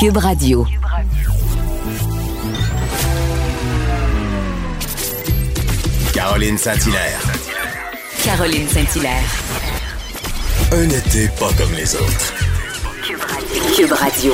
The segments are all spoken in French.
Cube Radio. Caroline Saint-Hilaire. Caroline Saint-Hilaire. Un été pas comme les autres. Cube Radio.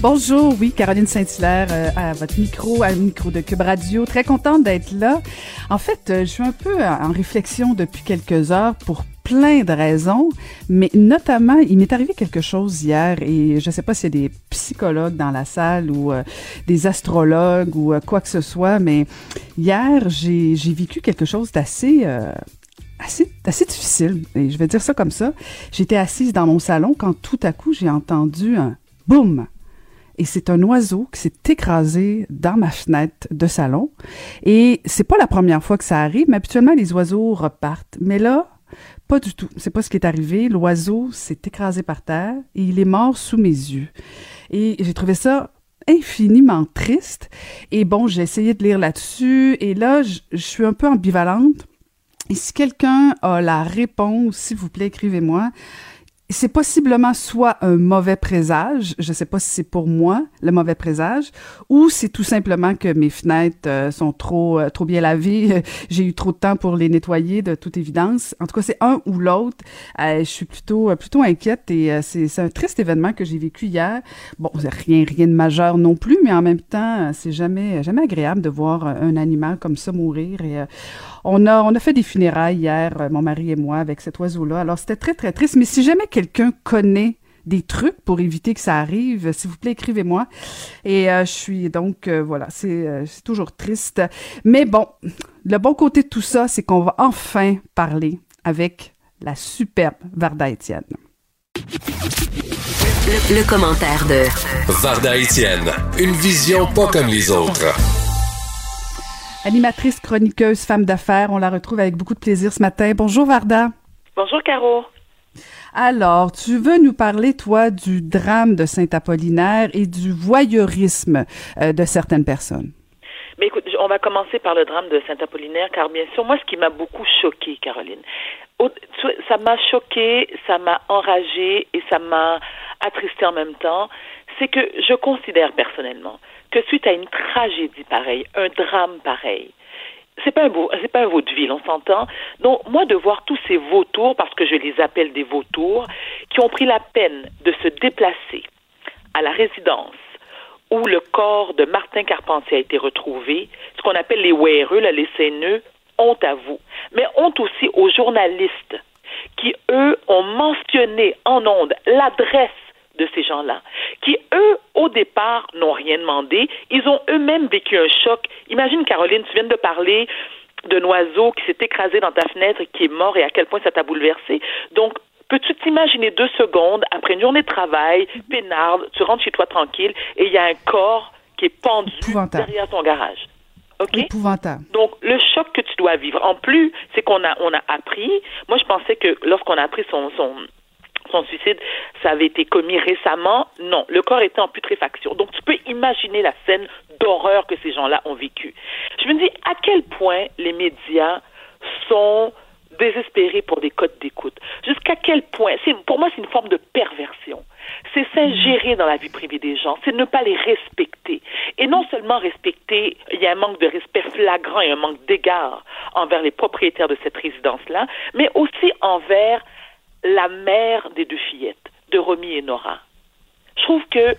Bonjour, oui, Caroline Saint-Hilaire euh, à votre micro, à le micro de Cube Radio. Très contente d'être là. En fait, euh, je suis un peu en réflexion depuis quelques heures pour plein de raisons, mais notamment, il m'est arrivé quelque chose hier et je ne sais pas s'il y a des psychologues dans la salle ou euh, des astrologues ou quoi que ce soit, mais hier, j'ai vécu quelque chose d'assez... Assez, assez, difficile, et je vais dire ça comme ça. J'étais assise dans mon salon quand tout à coup j'ai entendu un boum et c'est un oiseau qui s'est écrasé dans ma fenêtre de salon. Et c'est pas la première fois que ça arrive, mais habituellement les oiseaux repartent. Mais là, pas du tout. C'est pas ce qui est arrivé. L'oiseau s'est écrasé par terre et il est mort sous mes yeux. Et j'ai trouvé ça infiniment triste. Et bon, j'ai essayé de lire là-dessus et là, je, suis un peu ambivalente. Et si quelqu'un a la réponse, s'il vous plaît, écrivez-moi c'est possiblement soit un mauvais présage, je ne sais pas si c'est pour moi le mauvais présage, ou c'est tout simplement que mes fenêtres euh, sont trop euh, trop bien lavées, j'ai eu trop de temps pour les nettoyer de toute évidence. En tout cas, c'est un ou l'autre. Euh, je suis plutôt plutôt inquiète et c'est un triste événement que j'ai vécu hier. Bon, rien rien de majeur non plus, mais en même temps, c'est jamais jamais agréable de voir un animal comme ça mourir on a on a fait des funérailles hier, mon mari et moi avec cet oiseau là. Alors c'était très très triste, mais si jamais quelqu'un connaît des trucs pour éviter que ça arrive, s'il vous plaît, écrivez-moi. Et euh, je suis donc, euh, voilà, euh, c'est toujours triste. Mais bon, le bon côté de tout ça, c'est qu'on va enfin parler avec la superbe Varda Étienne. Le, commentaire de Varda Étienne, une vision pas comme les autres. Animatrice, chroniqueuse, femme d'affaires, on la retrouve avec beaucoup de plaisir ce matin. Bonjour Varda. Bonjour Caro. Alors, tu veux nous parler, toi, du drame de Saint-Apollinaire et du voyeurisme euh, de certaines personnes. Mais écoute, on va commencer par le drame de Saint-Apollinaire, car bien sûr, moi, ce qui m'a beaucoup choqué, Caroline, ça m'a choqué, ça m'a enragé et ça m'a attristé en même temps, c'est que je considère personnellement que suite à une tragédie pareille, un drame pareil, c'est pas un beau, c'est pas un vaudeville, on s'entend. Donc moi de voir tous ces vautours, parce que je les appelle des vautours, qui ont pris la peine de se déplacer à la résidence où le corps de Martin Carpentier a été retrouvé, ce qu'on appelle les wéreux, les séneux, honte à vous, mais honte aussi aux journalistes qui, eux, ont mentionné en ondes l'adresse de ces gens-là, qui, eux, au départ, n'ont rien demandé. Ils ont eux-mêmes vécu un choc. Imagine, Caroline, tu viens de parler d'un oiseau qui s'est écrasé dans ta fenêtre et qui est mort et à quel point ça t'a bouleversé. Donc, peux-tu t'imaginer deux secondes, après une journée de travail, peinarde, tu rentres chez toi tranquille et il y a un corps qui est pendu derrière ton garage? OK? Épouvantable. Donc, le choc que tu dois vivre. En plus, c'est qu'on a, on a appris. Moi, je pensais que lorsqu'on a appris son, son, son suicide, ça avait été commis récemment. Non, le corps était en putréfaction. Donc, tu peux imaginer la scène d'horreur que ces gens-là ont vécue. Je me dis à quel point les médias sont désespérés pour des codes d'écoute? Jusqu'à quel point, pour moi, c'est une forme de perversion. C'est s'ingérer dans la vie privée des gens, c'est ne pas les respecter. Et non seulement respecter, il y a un manque de respect flagrant et un manque d'égard envers les propriétaires de cette résidence-là, mais aussi envers la mère des deux fillettes, de Romy et Nora. Je trouve que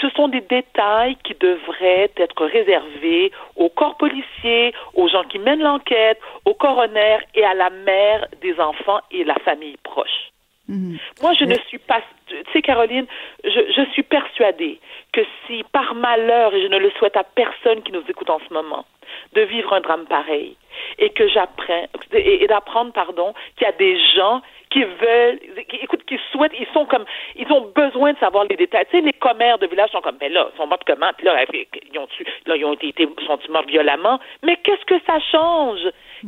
ce sont des détails qui devraient être réservés au corps policier, aux gens qui mènent l'enquête, au coroner et à la mère des enfants et la famille proche. Mhm. Moi, je ne suis pas, tu sais, Caroline, je, je suis persuadée que si par malheur, et je ne le souhaite à personne qui nous écoute en ce moment, de vivre un drame pareil, et que j'apprends, et, d'apprendre, pardon, qu'il y a des gens qui veulent, qui, écoute, qui souhaitent, ils sont comme, ils ont besoin de savoir les détails. Tu sais, les commères de village sont comme, ben là, ils sont morts comment? Puis là, ils ont, là, ils ont été, sont morts violemment. Mais qu'est-ce que ça change?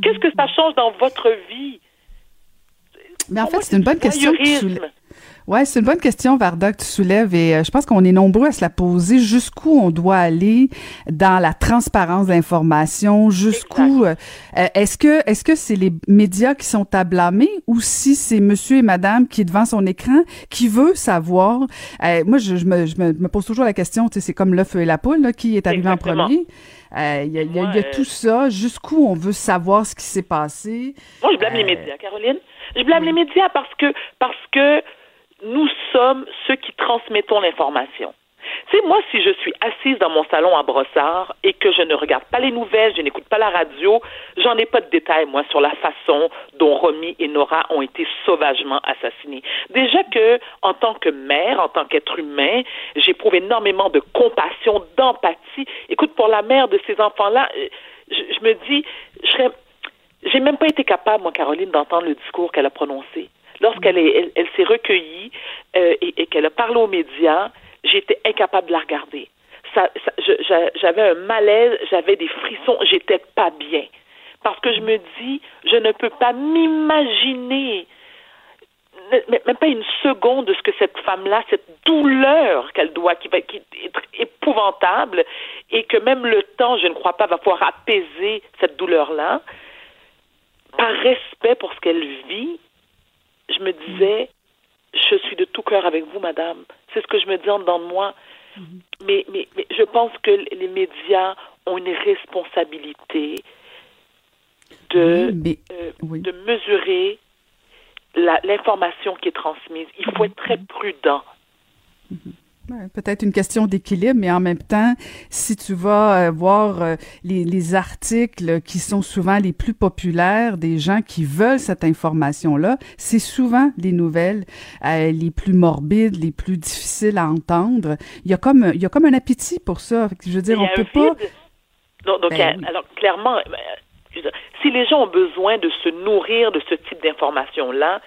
Qu'est-ce que ça change dans votre vie? Mais en fait, c'est une bonne question. Ouais, c'est une bonne question, Varda, que tu soulèves et euh, je pense qu'on est nombreux à se la poser. Jusqu'où on doit aller dans la transparence de l'information? Jusqu'où euh, euh, est-ce que est-ce que c'est les médias qui sont à blâmer ou si c'est Monsieur et Madame qui est devant son écran qui veut savoir? moi, je, me, je, me, pose toujours la question. Tu sais, c'est comme l'œuf et la poule là, qui est arrivé en premier. Il y a, y a, tout ça. Jusqu'où on veut savoir ce qui s'est passé? Moi, je blâme les médias, Caroline. Je blâme les médias parce que parce que nous sommes ceux qui transmettons l'information. C'est moi, si je suis assise dans mon salon à Brossard et que je ne regarde pas les nouvelles, je n'écoute pas la radio, j'en ai pas de détails, moi, sur la façon dont Romy et Nora ont été sauvagement assassinés. Déjà que, en tant que mère, en tant qu'être humain, j'éprouve énormément de compassion, d'empathie. Écoute, pour la mère de ces enfants-là, euh, je, me dis, je serais, j'ai même pas été capable, moi, Caroline, d'entendre le discours qu'elle a prononcé lorsqu'elle elle, s'est recueillie euh, et, qu'elle a parlé aux médias, j'étais incapable de la regarder. J'avais un malaise, j'avais des frissons, j'étais pas bien. Parce que je me dis, je ne peux pas m'imaginer, même pas une seconde de ce que cette femme-là, cette douleur qu'elle doit, qui va qui être épouvantable, et que même le temps, je ne crois pas, va pouvoir apaiser cette douleur-là. Par respect pour ce qu'elle vit, je me disais, je suis de tout cœur avec vous, madame. C'est ce que je me dis en dedans de moi. Mhm. mais, mais, mais, je pense que les médias ont une responsabilité de, euh, de mesurer l'information qui est transmise. Il faut être très prudent. Mhm. Peut-être une question d'équilibre, mais en même temps, si tu vas euh, voir euh, les, les, articles qui sont souvent les plus populaires des gens qui veulent cette information-là, c'est souvent les nouvelles euh, les plus morbides, les plus difficiles à entendre. Il y a comme il y a comme un appétit pour ça. Je veux dire, on peut pas. Non, donc, ben alors clairement, si les gens ont besoin de se nourrir de ce type d'information-là,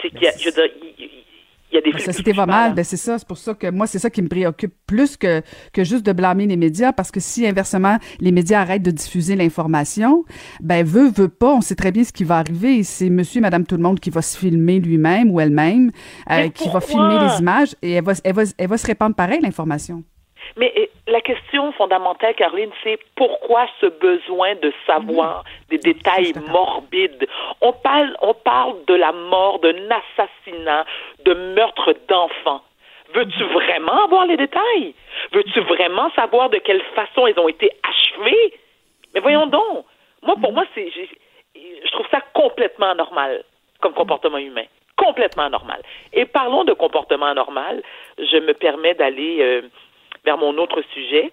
c'est qu'il y a, je veux dire, il y a des La société va mal, ben c'est ça. C'est pour ça que moi, c'est ça qui me préoccupe plus que, que juste de blâmer les médias, parce que si inversement les médias arrêtent de diffuser l'information, ben veut veut pas, on sait très bien ce qui va arriver. C'est Monsieur, et Madame tout le monde qui va se filmer lui-même ou elle-même, euh, qui va filmer les images et elle va, elle va, elle va se répandre pareil l'information. Mais eh, la question fondamentale, Caroline, c'est pourquoi ce besoin de savoir des détails morbides? On parle, on parle de la mort, d'un assassinat, de meurtre d'enfants. Veux-tu vraiment avoir les détails? Veux-tu vraiment savoir de quelle façon ils ont été achevés? Mais voyons donc. Moi, pour moi, c'est, je trouve ça complètement anormal comme comportement humain. Complètement anormal. Et parlons de comportement anormal. Je me permets d'aller euh, vers mon autre sujet,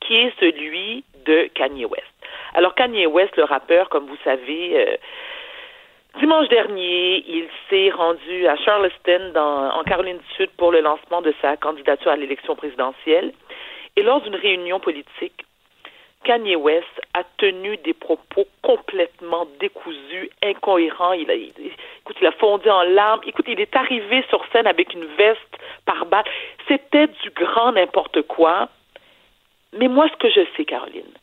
qui est celui de Kanye West. Alors Kanye West, le rappeur, comme vous savez, euh, dimanche dernier, il s'est rendu à Charleston, en Caroline du Sud, pour le lancement de sa candidature à l'élection présidentielle. Et lors d'une réunion politique, Kanye West a tenu des propos complètement décousus, incohérents. Il a, écoute, il a fondu en larmes. Écoute, il est arrivé sur scène avec une veste par balle. C'était du grand n'importe quoi. Mais moi, ce que je sais, Caroline,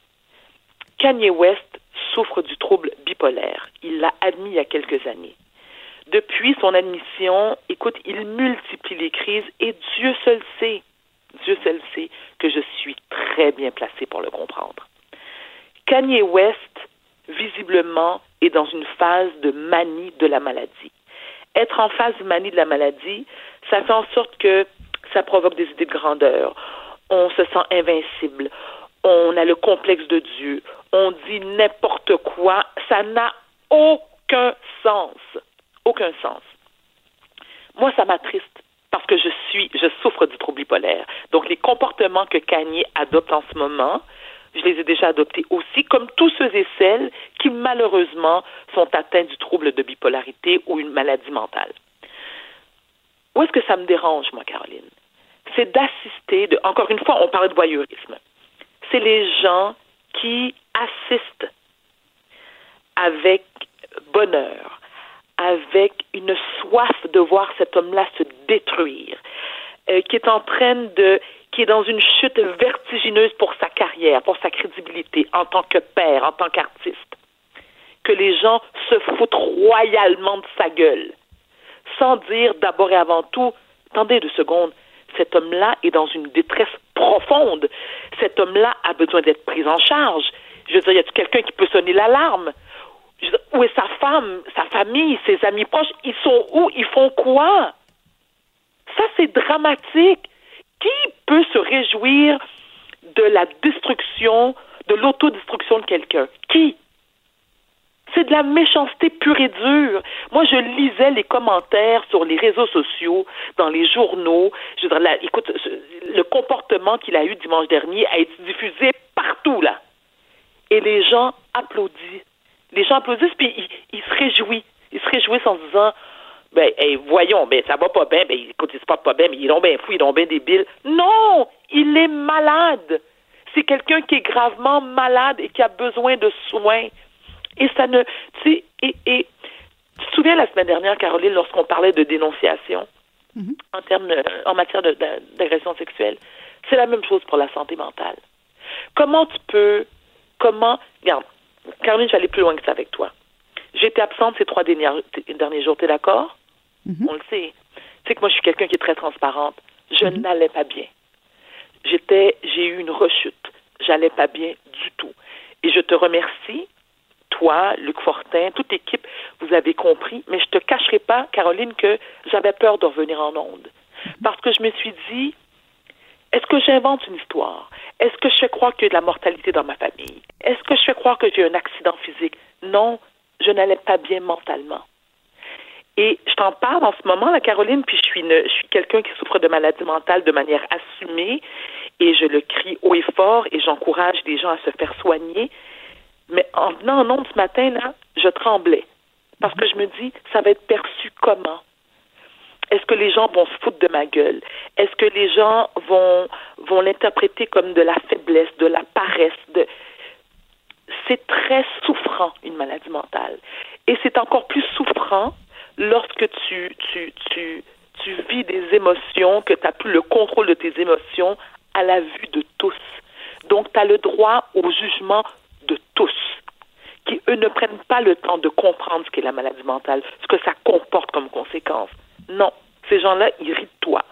Kanye West souffre du trouble bipolaire. Il l'a admis il y a quelques années. Depuis son admission, écoute, il multiplie les crises et Dieu seul sait, Dieu seul sait que je suis très bien placé pour le comprendre. Kanye West, visiblement, est dans une phase de manie de la maladie. Être en phase de manie de la maladie, ça fait en sorte que ça provoque des idées de grandeur. On se sent invincible. On a le complexe de Dieu. On dit n'importe quoi. Ça n'a aucun sens. Aucun sens. Moi, ça m'attriste parce que je suis, je souffre du trouble bipolaire. Donc, les comportements que Kanye adopte en ce moment, je les ai déjà adoptés aussi, comme tous ceux et celles qui malheureusement sont atteints du trouble de bipolarité ou une maladie mentale. Où est-ce que ça me dérange, moi, Caroline? C'est d'assister, de, encore une fois, on parlait de voyeurisme. C'est les gens qui assistent avec bonheur, avec une soif de voir cet homme-là se détruire, euh, qui est en train de qui est dans une chute vertigineuse pour sa carrière, pour sa crédibilité en tant que père, en tant qu'artiste. Que les gens se foutent royalement de sa gueule. sans dire d'abord et avant tout, attendez deux secondes, cet homme-là est dans une détresse profonde. Cet homme-là a besoin d'être pris en charge. Je veux dire, y a quelqu'un qui peut sonner l'alarme? Où est sa femme, sa famille, ses amis proches? Ils sont où? Ils font quoi? Ça, c'est dramatique. Qui peut se réjouir de la destruction, de l'autodestruction de quelqu'un? Qui? C'est de la méchanceté pure et dure. Moi, je lisais les commentaires sur les réseaux sociaux, dans les journaux. Je écoute, le comportement qu'il a eu dimanche dernier a été diffusé partout, là. Et les gens applaudissent. Les gens applaudissent, puis ils, se réjouissent. Ils se réjouissent en se disant, ben, voyons, ben, ça va pas bien, ben, écoute, c'est pas pas bien, mais ils ont bien fou, ils ont bien débile. Non! Il est malade! C'est quelqu'un qui est gravement malade et qui a besoin de soins. Et ça ne, tu sais, et, et tu te souviens la semaine dernière, Caroline, lorsqu'on parlait de dénonciation? Mm-hmm. en termes en matière d'agression sexuelle, c'est la même chose pour la santé mentale. Comment tu peux, comment, regarde, Caroline, j'allais plus loin que ça avec toi. J'étais absente ces trois derniers, derniers jours, t'es d'accord? Mm-hmm. On le sait. Tu sais que moi, je suis quelqu'un qui est très transparente. Je mm-hmm. n'allais pas bien. J'étais, j'ai eu une rechute. J'allais pas bien du tout. Et je te remercie toi, Luc Fortin, toute l'équipe, vous avez compris, mais je te cacherai pas, Caroline, que j'avais peur de revenir en onde. Parce que je me suis dit, est-ce que j'invente une histoire? Est-ce que je fais croire qu'il y a de la mortalité dans ma famille? Est-ce que je fais croire que j'ai un accident physique? Non, je n'allais pas bien mentalement. Et je t'en parle en ce moment, la Caroline, puis je suis, quelqu'un qui souffre de maladie mentale de manière assumée, et je le crie haut et fort, et j'encourage les gens à se faire soigner. Mais en venant en ondes ce matin, là, je tremblais. Parce que je me dis, ça va être perçu comment? Est-ce que les gens vont se foutre de ma gueule? Est-ce que les gens vont, l'interpréter comme de la faiblesse, de la paresse? C'est très souffrant, une maladie mentale. Et c'est encore plus souffrant lorsque tu, tu, tu, tu vis des émotions, que tu n'as plus le contrôle de tes émotions à la vue de tous. Donc, tu as le droit au jugement de tous qui, eux, ne prennent pas le temps de comprendre ce qu'est la maladie mentale, ce que ça comporte comme conséquence. Non, ces gens-là irritent-toi,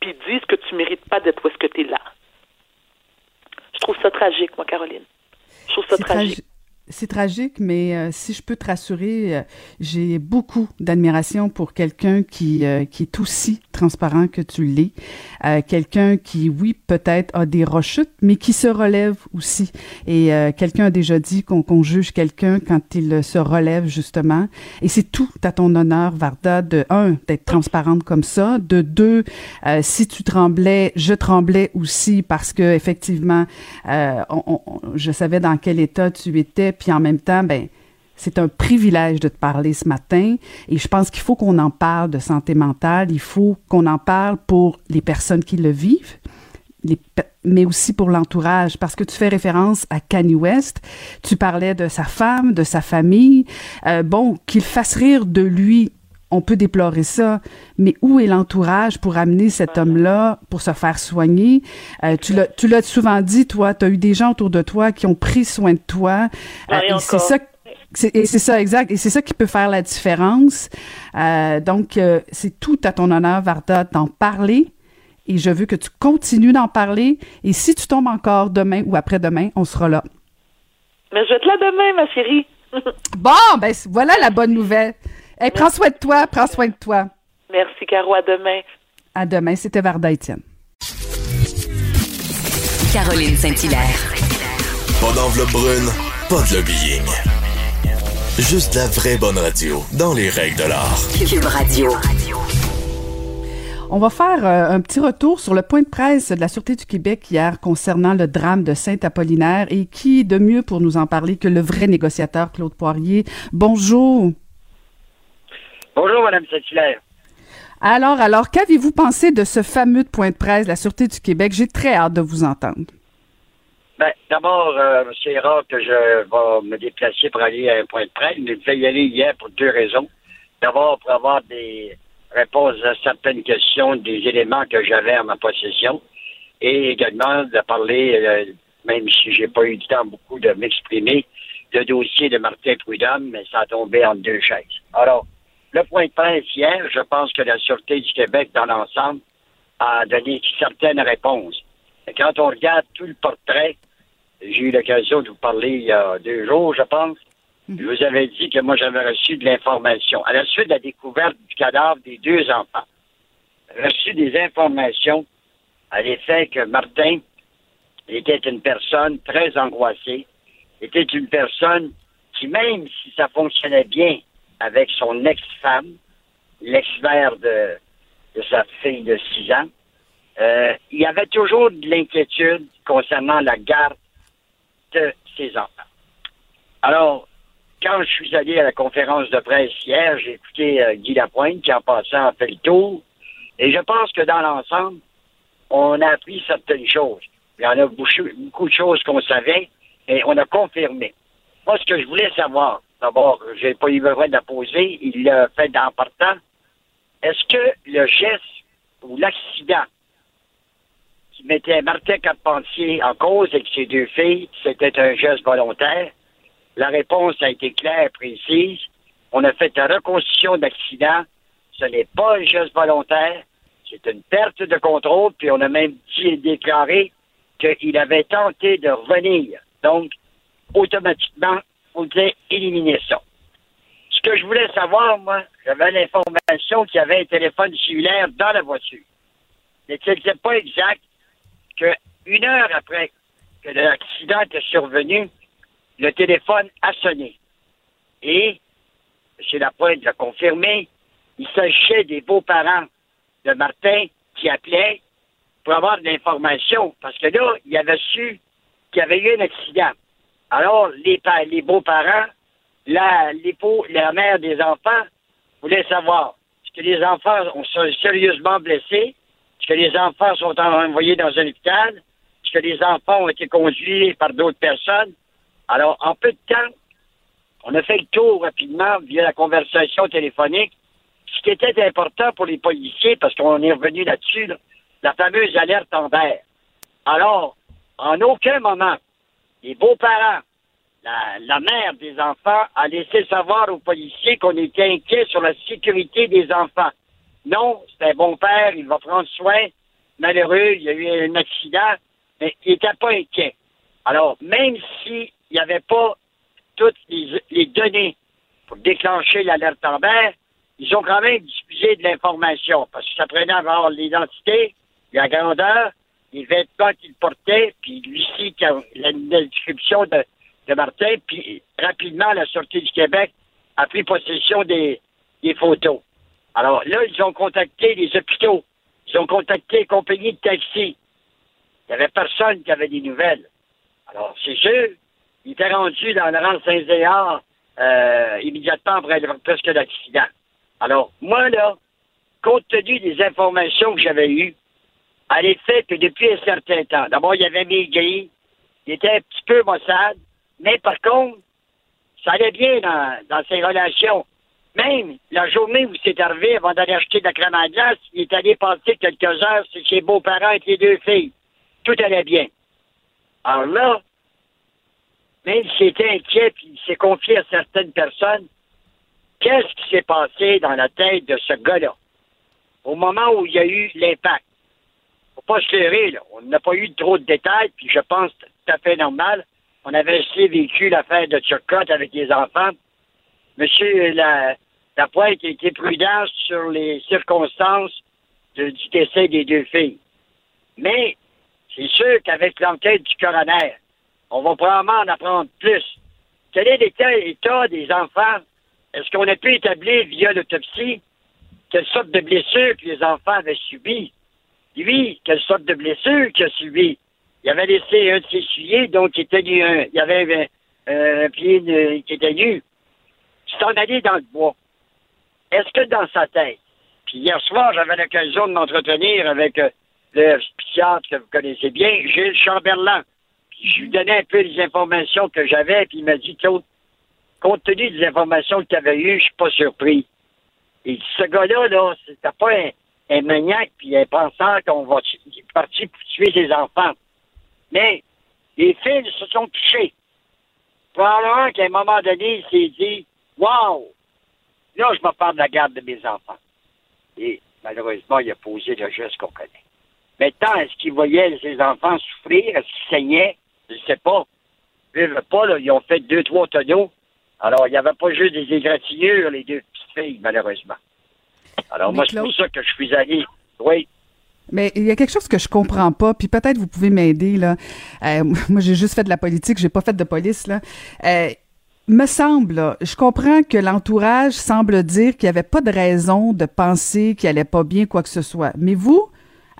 puis ils disent que tu mérites pas d'être où est-ce que tu es là. Je trouve ça tragique, moi, Caroline. Je trouve ça tragique c'est tragique, mais euh, si je peux te rassurer, euh, j'ai beaucoup d'admiration pour quelqu'un qui euh, qui est aussi transparent que tu l'es, quelqu'un qui, oui, peut-être a des rechutes, mais qui se relève aussi. Et quelqu'un a déjà dit qu'on juge quelqu'un quand il se relève justement. Et c'est tout à ton honneur, Varda, de un d'être transparente comme ça, de deux, si tu tremblais, je tremblais aussi parce que effectivement, je savais dans quel état tu étais puis en même temps, ben, c'est un privilège de te parler ce matin. Et je pense qu'il faut qu'on en parle de santé mentale, il faut qu'on en parle pour les personnes qui le vivent, mais aussi pour l'entourage, parce que tu fais référence à Kanye West, tu parlais de sa femme, de sa famille, euh, bon, qu'il fasse rire de lui, on peut déplorer ça, mais où est l'entourage pour amener cet homme-là pour se faire soigner? Euh, tu l'as souvent dit, toi, tu as eu des gens autour de toi qui ont pris soin de toi. Euh, et c'est ça et c'est ça, exact. Et c'est ça qui peut faire la différence. Euh, donc, c'est tout à ton honneur, Varda, d'en parler. Et je veux que tu continues d'en parler. Et si tu tombes encore demain ou après-demain, on sera là. Mais je vais être là demain, ma chérie. bon, ben voilà la bonne nouvelle. Hey, prends soin de toi, prends soin de toi. Merci, Caro. À demain. À demain. C'était Varda Étienne. Caroline Saint-Hilaire. Pas d'enveloppe brune, pas de lobbying. Juste la vraie bonne radio, dans les règles de l'art. Cube Radio. On va faire euh, un petit retour sur le point de presse de la Sûreté du Québec hier concernant le drame de Saint-Apollinaire et qui de mieux pour nous en parler que le vrai négociateur Claude Poirier. Bonjour. Bonjour, Mme Saint-Hilaire. Alors, alors, qu'avez-vous pensé de ce fameux point de presse de la Sûreté du Québec? J'ai très hâte de vous entendre. Ben, d'abord, euh, c'est rare que je vais me déplacer pour aller à un point de presse, mais je vais y aller hier pour deux raisons. D'abord, pour avoir des réponses à certaines questions, des éléments que j'avais en ma possession, et également de parler, euh, même si j'ai pas eu du temps beaucoup de m'exprimer, le dossier de Martin Prudhomme, mais ça a tombé en deux chaises. Alors, le point de presse hier, je pense que la Sûreté du Québec, dans l'ensemble, a donné certaines réponses. Quand on regarde tout le portrait, j'ai eu l'occasion de vous parler il y a deux jours, je pense. Je vous avais dit que moi, j'avais reçu de l'information. À la suite de la découverte du cadavre des deux enfants, reçu des informations à l'effet que Martin était une personne très angoissée, était une personne qui, même si ça fonctionnait bien avec son ex-femme, l'ex-mère de, de sa fille de six ans, euh, il y avait toujours de l'inquiétude concernant la garde de ses enfants. Alors, quand je suis allé à la conférence de presse hier, j'ai écouté euh, Guy Lapointe qui, en passant, a fait le tour. Et je pense que dans l'ensemble, on a appris certaines choses. Il y en a beaucoup de choses qu'on savait et on a confirmé. Moi, ce que je voulais savoir, d'abord, j'ai pas eu besoin de la poser, il l'a fait en partant. Est-ce que le geste ou l'accident qui mettait Martin Carpentier en cause avec ses deux filles, c'était un geste volontaire? La réponse a été claire, précise. On a fait une reconstitution d'accident. Ce n'est pas un geste volontaire. C'est une perte de contrôle. Puis on a même dit, déclaré qu'il avait tenté de revenir. Donc, automatiquement, il faudrait éliminer ça. Ce que je voulais savoir, moi, j'avais l'information qu'il y avait un téléphone cellulaire dans la voiture. Mais ce n'était pas exact qu'une heure après que l'accident était survenu, le téléphone a sonné. Et, M. Lapointe l'a confirmé, il s'agissait des beaux-parents de Martin qui appelaient pour avoir de l'information. Parce que là, il avait su qu'il y avait eu un accident. Alors, les, les beaux-parents, la, la mère des enfants voulaient savoir est-ce que les enfants sont sérieusement blessés, est-ce que les enfants sont envoyés dans un hôpital, est-ce que les enfants ont été conduits par d'autres personnes? Alors, en peu de temps, on a fait le tour rapidement via la conversation téléphonique. Ce qui était important pour les policiers, parce qu'on est revenu là-dessus, la fameuse alerte en vert. Alors, en aucun moment, les beaux-parents, la, mère des enfants a laissé savoir aux policiers qu'on était inquiet sur la sécurité des enfants. Non, c'est un bon père, il va prendre soin. Malheureux, il y a eu un accident, mais il n'était pas inquiet. Alors, même s'il n'y avait pas toutes les, données pour déclencher l'alerte en vert, ils ont quand même diffusé de l'information parce que ça prenait à voir l'identité, la grandeur, les vêtements qu'il portait, puis lui-ci, la, description de, de Martin, puis rapidement, la sortie du Québec a pris possession des, des photos. Alors là, ils ont contacté les hôpitaux, ils ont contacté les compagnies de taxi. Il n'y avait personne qui avait des nouvelles. Alors, c'est sûr, il était rendu dans le rang Saint-Zéard euh, immédiatement après presque l'accident. Alors, moi, là, compte tenu des informations que j'avais eues, à l'effet que depuis un certain temps, d'abord, il y avait maigri, il était un petit peu maussade, mais par contre, ça allait bien dans, dans ses relations. Même la journée où c'est arrivé, avant d'aller acheter de la crème à glace, il est allé passer quelques heures chez ses beaux-parents et les deux filles. Tout allait bien. Alors là, même s'il était inquiet puis il s'est confié à certaines personnes, qu'est-ce qui s'est passé dans la tête de ce gars-là? Au moment où il y a eu l'impact? Faut pas se. On n'a pas eu trop de détails, puis je pense tout à fait normal. On avait aussi vécu l'affaire de Turcotte avec les enfants. Monsieur la, la a été prudent sur les circonstances du décès des deux filles. Mais c'est sûr qu'avec l'enquête du coroner, on va probablement en apprendre plus. Quel est l'état des enfants? Est-ce qu'on a pu établir via l'autopsie quelle sorte de blessure que les enfants avaient subies? Lui, quelle sorte de blessure qu'il a subi? Il avait laissé un de ses souliers, donc il, était nu, il y avait un, pied qui était nu. C'est en allé dans le bois. Est-ce que dans sa tête, puis hier soir, j'avais l'occasion de m'entretenir avec euh, le psychiatre que vous connaissez bien, Gilles Chamberlain je lui donnais un peu les informations que j'avais, puis il m'a dit, Claude, compte tenu des informations que tu avais eues, je suis pas surpris. Et ce gars-là, là, c'était pas un, maniaque puis un penseur qu'on va partir pour tuer ses enfants. Mais les fils se sont touchés. Probablement qu'à un moment donné, il s'est dit Wow! là, je me parle de la garde de mes enfants. Et malheureusement, il a posé le geste qu'on connaît. Maintenant, est-ce qu'il voyait ses enfants souffrir? Est-ce qu'ils saignaient? Je ne sais pas. Ils ne pas, là, ils ont fait deux, trois tonneaux. Alors, il n'y avait pas juste des égratignures, les deux petites filles, malheureusement. Alors, moi, c'est pour ça que je suis allé. Oui. Mais il y a quelque chose que je comprends pas, puis peut-être vous pouvez m'aider là. Euh, moi, j'ai juste fait de la politique, j'ai pas fait de police là. Euh, me semble, je comprends que l'entourage semble dire qu'il n'y avait pas de raison de penser qu'il allait pas bien quoi que ce soit. Mais vous,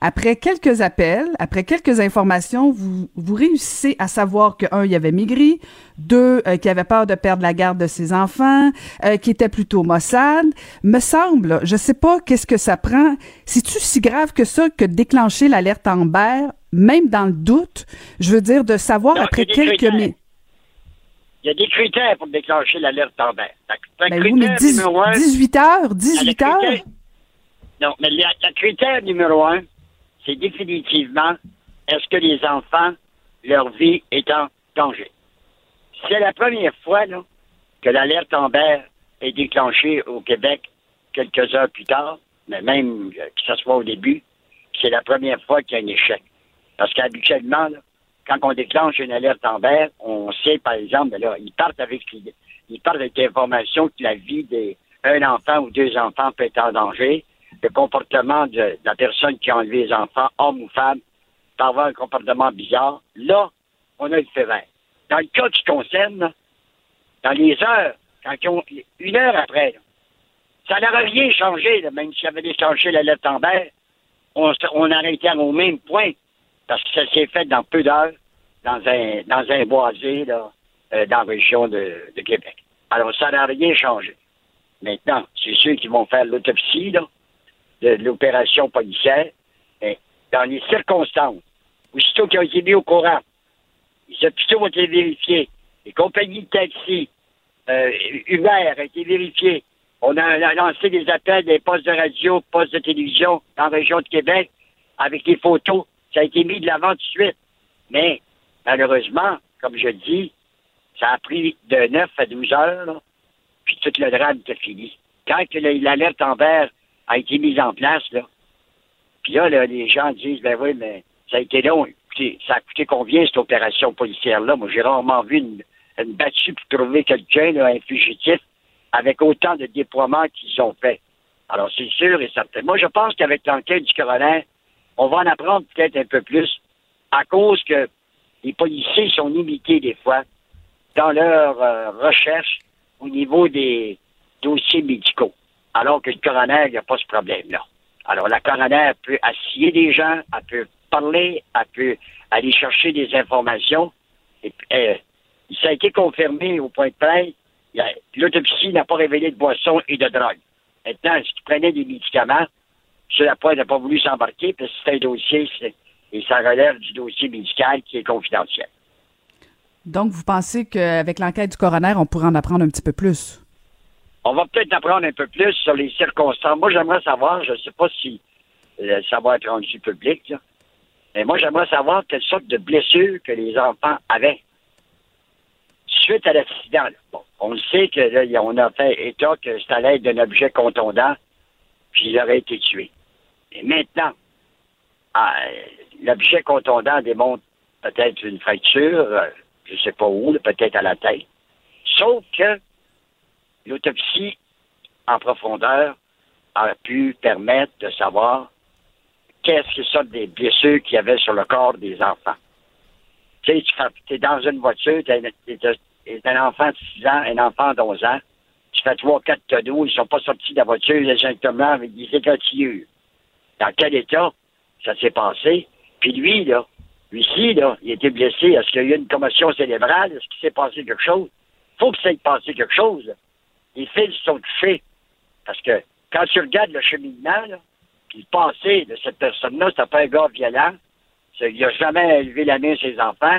après quelques appels, après quelques informations, vous, vous réussissez à savoir que, un, il y avait maigri, deux, euh, qu'il avait peur de perdre la garde de ses enfants, euh, qui était plutôt maussade. Me semble, je sais pas qu'est-ce que ça prend. C'est-tu si grave que ça que déclencher l'alerte Amber, même dans le doute? Je veux dire, de savoir après quelques minutes. Il y a des critères pour déclencher l'alerte Amber. Ben oui, mais 18 heures, 18 heures? Non, mais le critère numéro un, c'est définitivement est-ce que les enfants, leur vie est en danger? C'est la première fois que l'alerte Amber est déclenchée au Québec quelques heures plus tard, mais même euh, que ce soit au début, c'est la première fois qu'il y a un échec. Parce qu'habituellement, quand on déclenche une alerte Amber, on sait, par exemple, ben là, ils partent avec ils partent avec l'information que la vie d'un enfant ou deux enfants peut être en danger le comportement de, la personne qui a enlevé les enfants, homme ou femme, peut avoir un comportement bizarre, là, on a le fait vert. Dans le cas qui concerne, dans les heures, quand une heure après, ça n'aurait rien changé, même s'il avait déclenché la lettre en vert, on, été au même point, parce que ça s'est fait dans peu d'heures, dans un, dans un boisé, euh, dans la région de, de Québec. Alors, ça n'a rien changé. Maintenant, c'est ceux qui vont faire l'autopsie, là, de, l'opération policière, dans les circonstances, aussitôt qu'ils ont été mis au courant, les hôpitaux ont été vérifiés, les compagnies de taxi, euh, Uber a été vérifié. On a lancé des appels des postes de radio, postes de télévision dans la région de Québec avec des photos. Ça a été mis de l'avant de suite. Mais, malheureusement, comme je dis, ça a pris de 9 à 12 heures, puis tout le drame était fini. Quand l'alerte en vert a été mise en place, là. Puis là, les gens disent, ben oui, mais ça a été long. Écoutez, ça a coûté combien, cette opération policière-là? Moi, j'ai rarement vu une, battue pour trouver quelqu'un, un fugitif, avec autant de déploiements qu'ils ont fait. Alors, c'est sûr et certain. Moi, je pense qu'avec l'enquête du coroner, on va en apprendre peut-être un peu plus à cause que les policiers sont limités des fois dans leur euh, recherche au niveau des dossiers médicaux alors que le coroner, il n'y a pas ce problème-là. Alors, la coroner peut assier des gens, elle peut parler, elle peut aller chercher des informations. Euh, ça a été confirmé au point de presse. L'autopsie n'a pas révélé de boisson et de drogue. Maintenant, est-ce qu'il prenait des médicaments? Sur la pointe n'a pas voulu s'embarquer, parce que c'est un dossier, et ça relève du dossier médical qui est confidentiel. Donc, vous pensez qu'avec l'enquête du coroner, on pourrait en apprendre un petit peu plus? On va peut-être apprendre un peu plus sur les circonstances. Moi, j'aimerais savoir, je ne sais pas si euh, ça va être rendu public, mais moi, j'aimerais savoir quelle sorte de blessures que les enfants avaient suite à l'accident. Bon, on sait que là, on a fait état que c'était à l'aide d'un objet contondant, puis il aurait été tué. Et maintenant, ah, l'objet contondant démontre peut-être une fracture, euh, je ne sais pas où, peut-être à la tête. Sauf que L'autopsie en profondeur a pu permettre de savoir qu'est-ce que ça des blessures qu'il y avait sur le corps des enfants. Tu sais, tu es dans une voiture, tu es, un enfant de 6 ans, un enfant de 11 ans, tu fais trois, quatre tonneaux, ils sont pas sortis de la voiture exactement avec des égratignures. Dans quel état ça s'est passé? Puis lui, là, lui-ci, là, il été blessé. Est-ce qu'il y a eu une commotion cérébrale? Est-ce qu'il s'est passé quelque chose? faut que ça ait passé quelque chose les fils sont touchés. Parce que quand tu regardes le cheminement, puis le passé de cette personne-là, c'est pas un gars violent. Il n'a jamais élevé la main à ses enfants.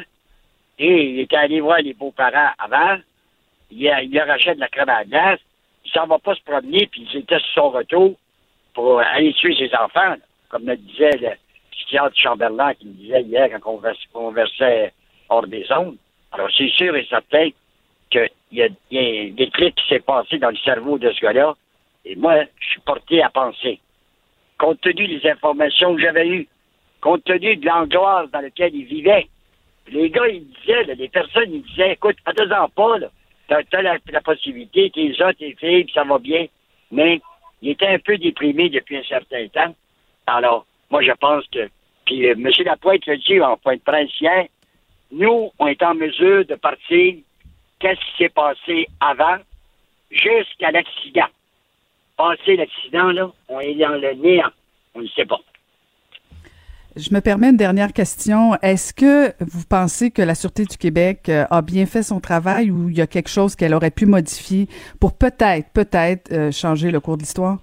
Et il était allé voir les beaux-parents avant. Il il a racheté de la crème à glace. Il s'en va pas se promener, puis il était sur son retour pour aller tuer ses enfants. Comme me disait le psychiatre Chamberlain qui me disait hier quand on conversait hors des ondes. Alors, c'est sûr et certain qu'il y, a, des trucs qui s'est passé dans le cerveau de ce gars-là Et moi, je suis porté à penser, compte tenu des informations que j'avais eues, compte tenu de l'angoisse dans laquelle ils vivaient, les gars, ils disaient, les personnes, ils disaient, écoute, attends pas, là. T'as, la, possibilité, t'es là, t'es filles, ça va bien. Mais il était un peu déprimé depuis un certain temps. Alors, moi, je pense que, puis euh, M. Lapointe le dit en point de presse nous, on est en mesure de partir qu'est-ce qui s'est passé avant? Jusqu'à l'accident. Passé l'accident, là, on est dans le néant. On ne sait pas. Je me permets une dernière question. Est-ce que vous pensez que la Sûreté du Québec euh, a bien fait son travail ou il y a quelque chose qu'elle aurait pu modifier pour peut-être, peut-être euh, changer le cours de l'histoire?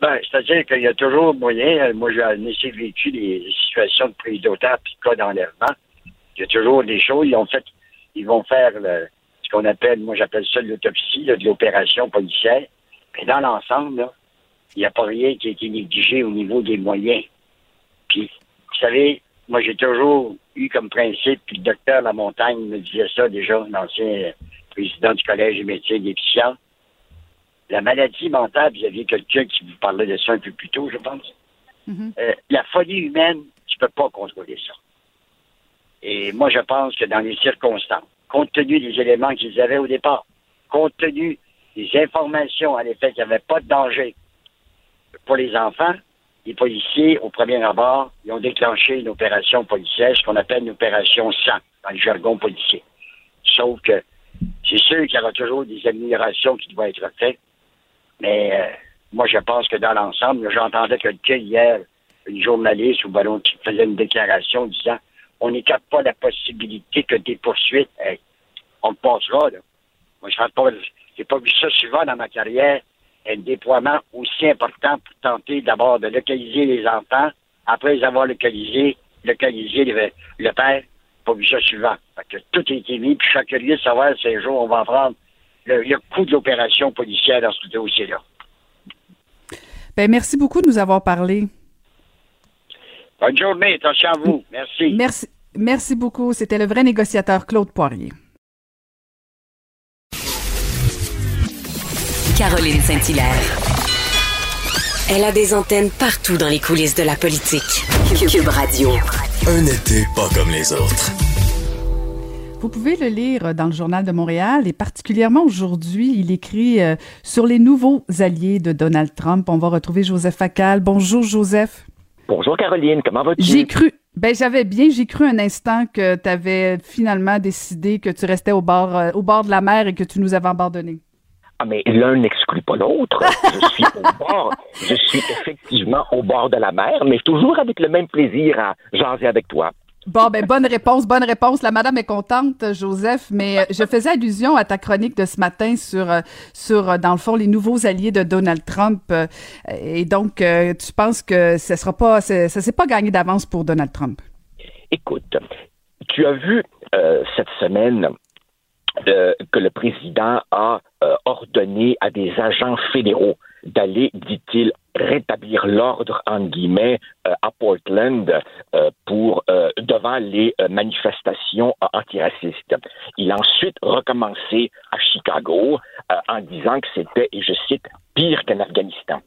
Ben, c'est-à-dire qu'il y a toujours moyen. Euh, moi, j'ai vécu des situations de prise d'otage puis de cas d'enlèvement. Il y a toujours des choses. Ils ont fait, ils vont faire ce qu'on appelle, moi j'appelle ça l'autopsie, de l'opération policière. Mais dans l'ensemble, il n'y a pas rien qui a été négligé au niveau des moyens. Puis, vous savez, moi, j'ai toujours eu comme principe, puis le docteur Lamontagne me disait ça déjà, l'ancien président du Collège des médecins des La maladie mentale, vous aviez quelqu'un qui vous parlait de ça un peu plus tôt, je pense. Mm-hmm. Euh, la folie humaine, tu peux pas contrôler ça. Et moi, je pense que dans les circonstances, compte tenu des éléments qu'ils avaient au départ, compte tenu des informations à l'effet qu'il n'y avait pas de danger pour les enfants, les policiers, au premier abord, ils ont déclenché une opération policière, ce qu'on appelle une opération sang, dans le jargon policier. Sauf que c'est sûr qu'il y aura toujours des améliorations qui doivent être faites, mais euh, moi, je pense que dans l'ensemble, j'entendais quelqu'un hier, une journaliste ou ballon qui faisait une déclaration disant on n'écarte pas la possibilité que des poursuites, on le passera. Là. Moi, je n'ai pas, pas vu ça souvent dans ma carrière un déploiement aussi important pour tenter d'abord de localiser les enfants, après avoir localisés, localiser le, le père pour le suivant. Fait que tout a été mis, puis chaque lieu de savoir si un jour on va prendre le, le coût de l'opération policière dans ce dossier-là. Ben, merci beaucoup de nous avoir parlé. Bonne journée, attention à vous. Merci. Merci, merci beaucoup. C'était le vrai négociateur Claude Poirier. Caroline Saint-Hilaire. Elle a des antennes partout dans les coulisses de la politique. Cube Radio. Un été pas comme les autres. Vous pouvez le lire dans le Journal de Montréal et particulièrement aujourd'hui, il écrit euh, sur les nouveaux alliés de Donald Trump. On va retrouver Joseph Facal. Bonjour Joseph. Bonjour Caroline, comment vas-tu? J'ai cru, ben j'avais bien, j'ai cru un instant que tu avais finalement décidé que tu restais au bord, euh, au bord de la mer et que tu nous avais abandonnés. Ah, mais l'un n'exclut pas l'autre. Je suis au bord, je suis effectivement au bord de la mer, mais toujours avec le même plaisir à jaser avec toi. Bon, ben, bonne réponse, bonne réponse. La madame est contente, Joseph, mais euh, je faisais allusion à ta chronique de ce matin sur, euh, sur, euh, dans le fond, les nouveaux alliés de Donald Trump. Et donc, tu penses que ce sera pas, ça s'est pas gagné d'avance pour Donald Trump? Écoute, tu as vu cette semaine que le président a ordonné à des agents fédéraux d'aller, dit-il, rétablir l'ordre en guillemets euh, à Portland euh, pour devant les manifestations antiracistes. Il a ensuite recommencé à Chicago en disant que c'était, et je cite, pire qu'en Afghanistan.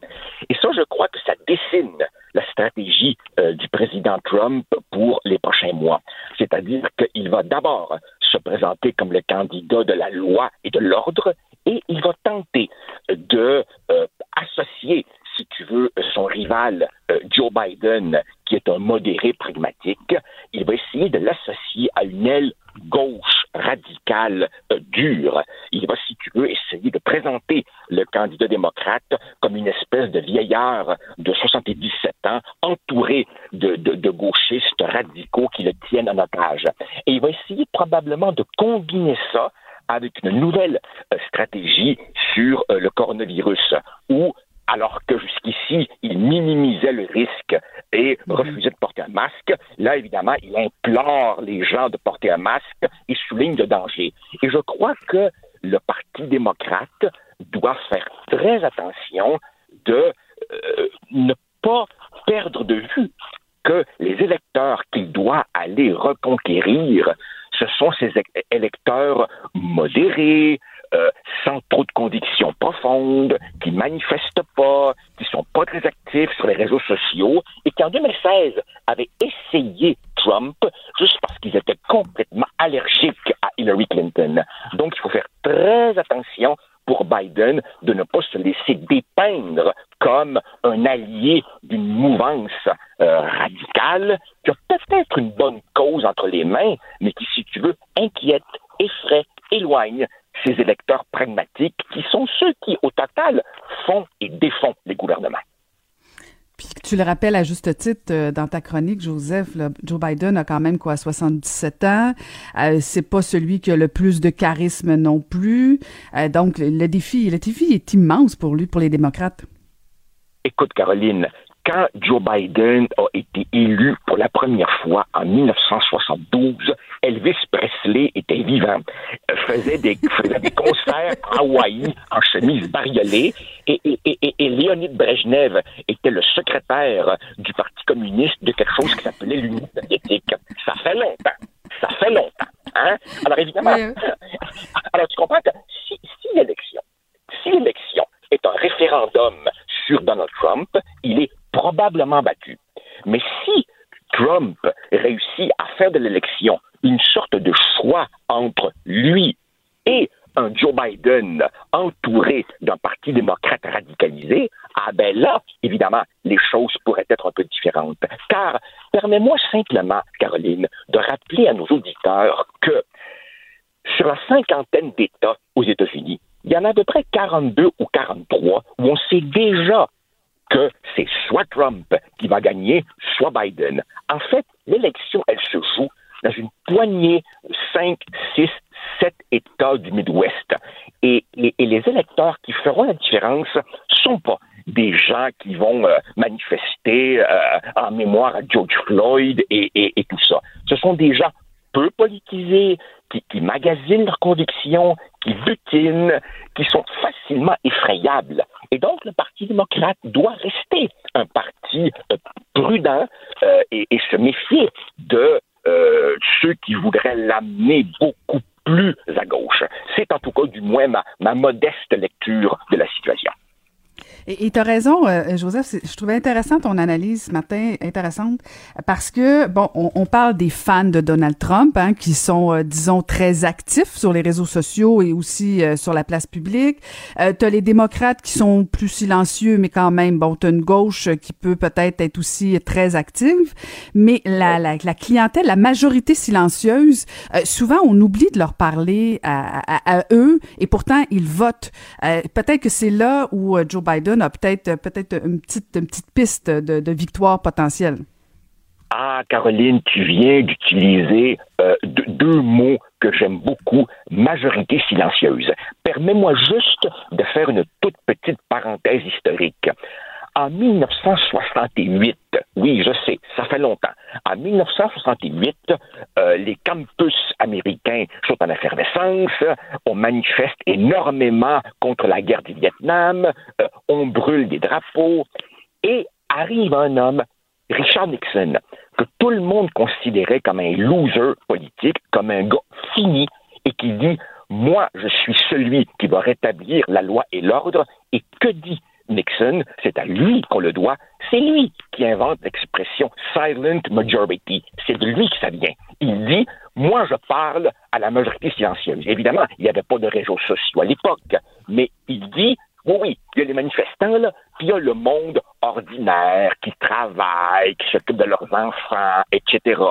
Et ça, je crois que ça dessine la stratégie du président Trump pour les prochains mois. C'est-à-dire qu'il va d'abord se présenter comme le candidat de la loi et de l'ordre et il va tenter de euh, associer, si tu veux, son rival euh, Joe Biden, qui est un modéré pragmatique, il va essayer de l'associer à une aile gauche radicale euh, dure. Il va, si tu veux, essayer de présenter le candidat démocrate comme une espèce de vieillard de 77 ans, entouré de, de, de gauchistes radicaux qui le tiennent en otage. Et il va essayer probablement de combiner ça avec une nouvelle euh, stratégie sur euh, le coronavirus, où alors que jusqu'ici, il minimisait le risque et mhm. refusait de porter un masque. Là, évidemment, il implore les gens de porter un masque et souligne le danger. Et je crois que le Parti démocrate doit faire très attention de euh, ne pas perdre de vue que les électeurs qu'il doit aller reconquérir ce sont ces électeurs modérés, euh, sans trop de convictions profondes, qui manifestent pas, qui sont pas très actifs sur les réseaux sociaux, et qui en 2016 avaient essayé Trump juste parce qu'ils étaient complètement allergiques à Hillary Clinton. Donc, il faut faire très attention pour Biden de ne pas se laisser dépeindre comme un allié d'une mouvance euh, radicale qui a peut-être une bonne cause entre les mains, mais qui, si tu veux, inquiète, effraie, éloigne ces électeurs pragmatiques qui sont ceux qui, au total, font et défont les gouvernements. Puis tu le rappelles à juste titre euh, dans ta chronique, Joseph, Joe Biden a quand même quoi 77 ans. Euh, c'est pas celui qui a le plus de charisme non plus. Euh, donc le défi, le défi est immense pour lui, pour les démocrates. Écoute, Caroline, quand Joe Biden a été élu pour la première fois en 1972, Elvis Presley était vivant, euh, faisait des, faisait des concerts à Hawaï en chemise bariolée, et, et, et, et Léonid Brejnev était le secrétaire du Parti communiste de quelque chose qui s'appelait l'Union soviétique. Ça fait longtemps. Ça fait longtemps. Hein? Alors évidemment, alors tu comprends que si, si l'élection, si l'élection est un référendum sur Donald Trump, il est probablement battu. Mais si Trump réussit à faire de l'élection une sorte de choix entre lui et un Joe Biden entouré d'un parti démocrate radicalisé, ah ben là, évidemment, les choses pourraient être un peu différentes. Car, permets-moi simplement, Caroline, de rappeler à nos auditeurs que sur la cinquantaine d'États aux États-Unis, il y en a à peu près 42 ou 43 où on sait déjà que c'est soit Trump qui va gagner, soit Biden. En fait, l'élection, elle se joue dans une poignée de 5, 6, 7 États du Midwest. Et, les électeurs qui feront la différence sont pas des gens qui vont euh, manifester euh, en mémoire à George Floyd et, et, tout ça. Ce sont des gens peu politisés, qui, qui magasinent leurs convictions, qui butinent, qui sont facilement effrayables. Et donc, le Parti démocrate doit rester un parti euh, prudent euh, et, se méfier de euh, ceux qui voudraient l'amener beaucoup plus à gauche. C'est en tout cas, du moins, ma, ma modeste lecture de la situation. Et tu as raison, euh, Joseph, je trouvais intéressant ton analyse ce matin, intéressante, parce que, bon, on, on parle des fans de Donald Trump, hein, qui sont, euh, disons, très actifs sur les réseaux sociaux et aussi euh, sur la place publique. Euh, tu as les démocrates qui sont plus silencieux, mais quand même, bon, tu une gauche qui peut peut-être être aussi très active, mais la, la, la clientèle, la majorité silencieuse, souvent, on oublie de leur parler à, à, à eux, et pourtant, ils votent. peut-être que c'est là où Joe Biden a peut-être peut-être une petite, une petite piste de, victoire potentielle. Ah, Caroline, tu viens d'utiliser euh, deux mots que j'aime beaucoup, majorité silencieuse. Permets-moi juste de faire une toute petite parenthèse historique. En 1968, oui, je sais, ça fait longtemps. En 1968, euh, les campus américains sont en effervescence, on manifeste énormément contre la guerre du Vietnam, euh, on brûle des drapeaux, et arrive un homme, Richard Nixon, que tout le monde considérait comme un loser politique, comme un gars fini, et qui dit Moi, je suis celui qui va rétablir la loi et l'ordre, et que dit Nixon, c'est à lui qu'on le doit. C'est lui qui invente l'expression silent majority. C'est de lui que ça vient. Il dit, moi je parle à la majorité silencieuse. Évidemment, il n'y avait pas de réseaux sociaux à l'époque, mais il dit, oui, oui, il y a les manifestants, là, puis il y a le monde ordinaire qui travaille, qui s'occupe de leurs enfants, etc.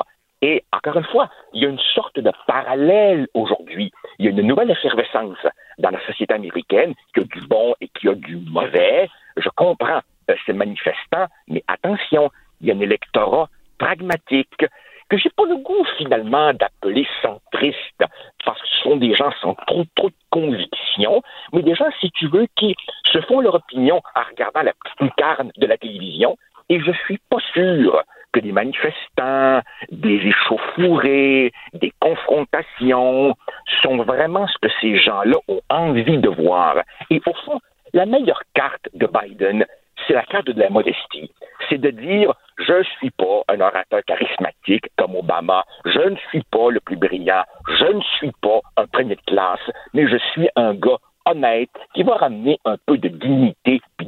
Et encore une fois, il y a une sorte de parallèle aujourd'hui. Il y a une nouvelle effervescence dans la société américaine qui a du bon et qui a du mauvais. Je comprends euh, ces manifestants, mais attention, il y a un électorat pragmatique que j'ai pas le goût finalement d'appeler centriste parce que ce sont des gens sans trop trop de conviction, mais des gens, si tu veux, qui se font leur opinion en regardant la petite lucarne de la télévision. Et je suis pas sûr que des manifestants, des échauffourées, des confrontations sont vraiment ce que ces gens-là ont envie de voir. Et au fond, la meilleure carte de Biden, c'est la carte de la modestie. C'est de dire, je ne suis pas un orateur charismatique comme Obama, je ne suis pas le plus brillant, je ne suis pas un premier de classe, mais je suis un gars honnête, qui va ramener un peu de dignité et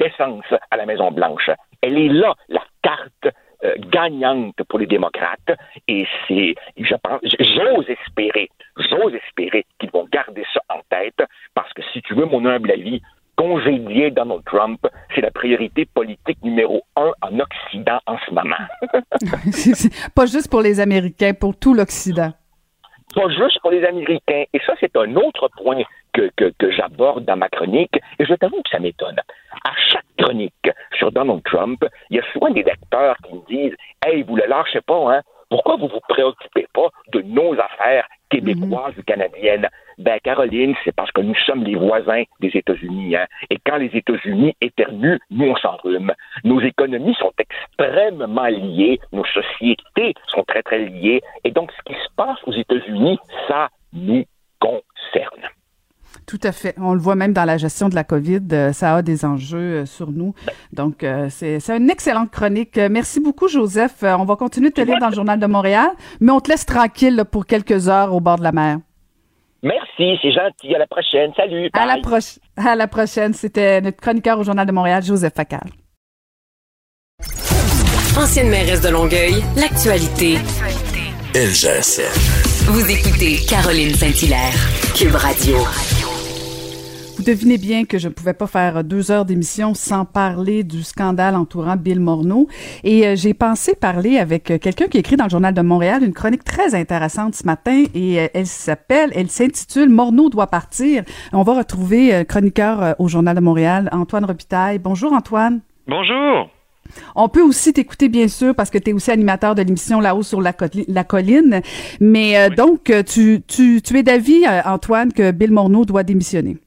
d'essence à la Maison-Blanche. Elle est là, la carte euh, gagnante pour les démocrates. Et c'est, je pense, j'ose espérer, j'ose espérer qu'ils vont garder ça en tête, parce que si tu veux mon humble avis, congédier Donald Trump, c'est la priorité politique numéro un en Occident en ce moment. pas juste pour les Américains, pour tout l'Occident. Pas juste pour les Américains. Et ça, c'est un autre point que, que, que j'aborde dans ma chronique. Et je t'avoue que ça m'étonne. À chaque chronique sur Donald Trump, il y a souvent des lecteurs qui me disent Hey, vous le lâchez pas, hein? Pourquoi vous vous préoccupez pas de nos affaires québécoises ou canadiennes? Ben, Caroline, c'est parce que nous sommes les voisins des États-Unis. Hein? Et quand les États-Unis éternuent, nous, on s'enrhume. Nos économies sont extrêmement liées. Nos sociétés sont très, très liées. Et donc, ce qui se passe aux États-Unis, ça nous. Tout à fait. On le voit même dans la gestion de la COVID. Euh, ça a des enjeux euh, sur nous. Donc, euh, c'est une excellente chronique. Merci beaucoup, Joseph. On va continuer de te lire dans le Journal de Montréal, mais on te laisse tranquille pour quelques heures au bord de la mer. Merci, c'est gentil. À la prochaine. Salut. À la, à la prochaine. C'était notre chroniqueur au Journal de Montréal, Joseph Facal. Ancienne mairesse de Longueuil, l'actualité. LGSN. Vous écoutez Caroline Saint-Hilaire, Cube Radio. Devinez bien que je ne pouvais pas faire deux heures d'émission sans parler du scandale entourant Bill Morneau. Et euh, j'ai pensé parler avec euh, quelqu'un qui écrit dans le Journal de Montréal une chronique très intéressante ce matin et euh, elle s'appelle, elle s'intitule Morneau doit partir. On va retrouver chroniqueur au Journal de Montréal, Antoine Robitaille. Bonjour Antoine. Bonjour. On peut aussi t'écouter, bien sûr, parce que tu es aussi animateur de l'émission Là-haut sur la, colline. Mais donc, tu, tu, tu es d'avis, Antoine, que Bill Morneau doit démissionner?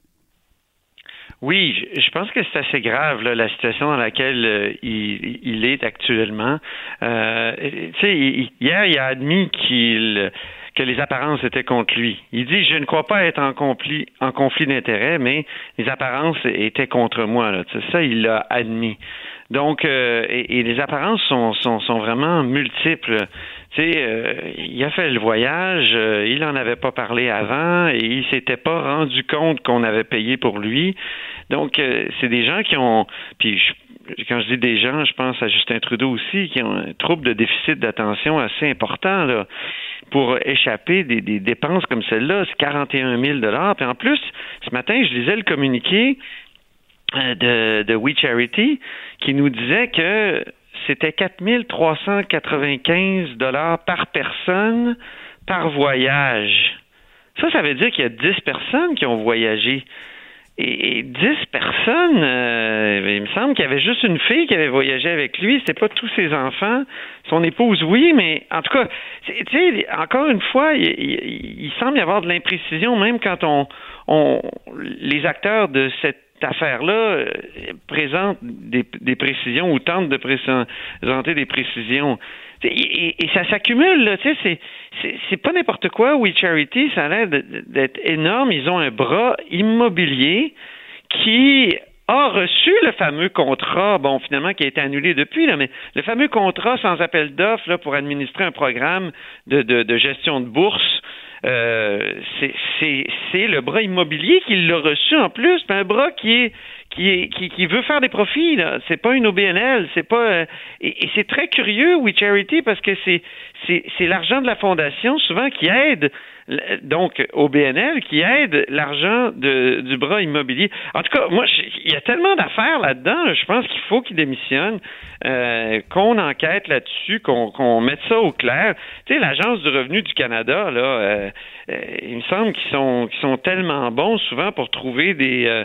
Oui, je pense que c'est assez grave la situation dans laquelle euh, il, est actuellement. Euh, hier, il a admis qu'il que les apparences étaient contre lui. Il dit je ne crois pas être en conflit en conflit d'intérêts, mais les apparences étaient contre moi. Là. Ça, il l'a admis. Donc, euh, et, les apparences sont, sont, sont vraiment multiples. Tu sais, euh, il a fait le voyage, euh, il n'en avait pas parlé avant et il s'était pas rendu compte qu'on avait payé pour lui. Donc, c'est des gens qui ont, puis quand je dis des gens, je pense à Justin Trudeau aussi, qui ont un trouble de déficit d'attention assez important là, pour échapper des, des dépenses comme celle-là. C'est 41 000 Puis en plus, ce matin, je lisais le communiqué euh, de, de We Charity qui nous disait que c'était 4395 dollars par personne par voyage. Ça, ça veut dire qu'il y a 10 personnes qui ont voyagé. Et, 10 personnes, euh, il me semble qu'il y avait juste une fille qui avait voyagé avec lui. C'est pas tous ses enfants. Son épouse, oui, mais en tout cas, tu sais, encore une fois, il, semble y avoir de l'imprécision, même quand on, les acteurs de cette affaire-là euh, présente des, précisions ou tente de présenter des précisions. Et, ça s'accumule, tu sais, c'est, pas n'importe quoi. We Charity, ça a l'air d'être énorme. Ils ont un bras immobilier qui a reçu le fameux contrat, bon, finalement, qui a été annulé depuis, là, mais le fameux contrat sans appel d'offres pour administrer un programme de, de gestion de bourse euh, c'est le bras immobilier qui l'a reçu en plus, un bras qui est qui, qui, veut faire des profits. C'est pas une OBNL, c'est pas euh, et, c'est très curieux, We Charity, parce que c'est c'est l'argent de la fondation souvent qui aide donc au BNL qui aide l'argent du bras immobilier. En tout cas, moi, il y a tellement d'affaires là-dedans. Je pense qu'il faut qu'il démissionne, euh, qu'on enquête là-dessus, qu'on mette ça au clair. Tu sais, l'agence du revenu du Canada, là, euh, euh, il me semble qu'ils sont qu'ils sont tellement bons souvent pour trouver des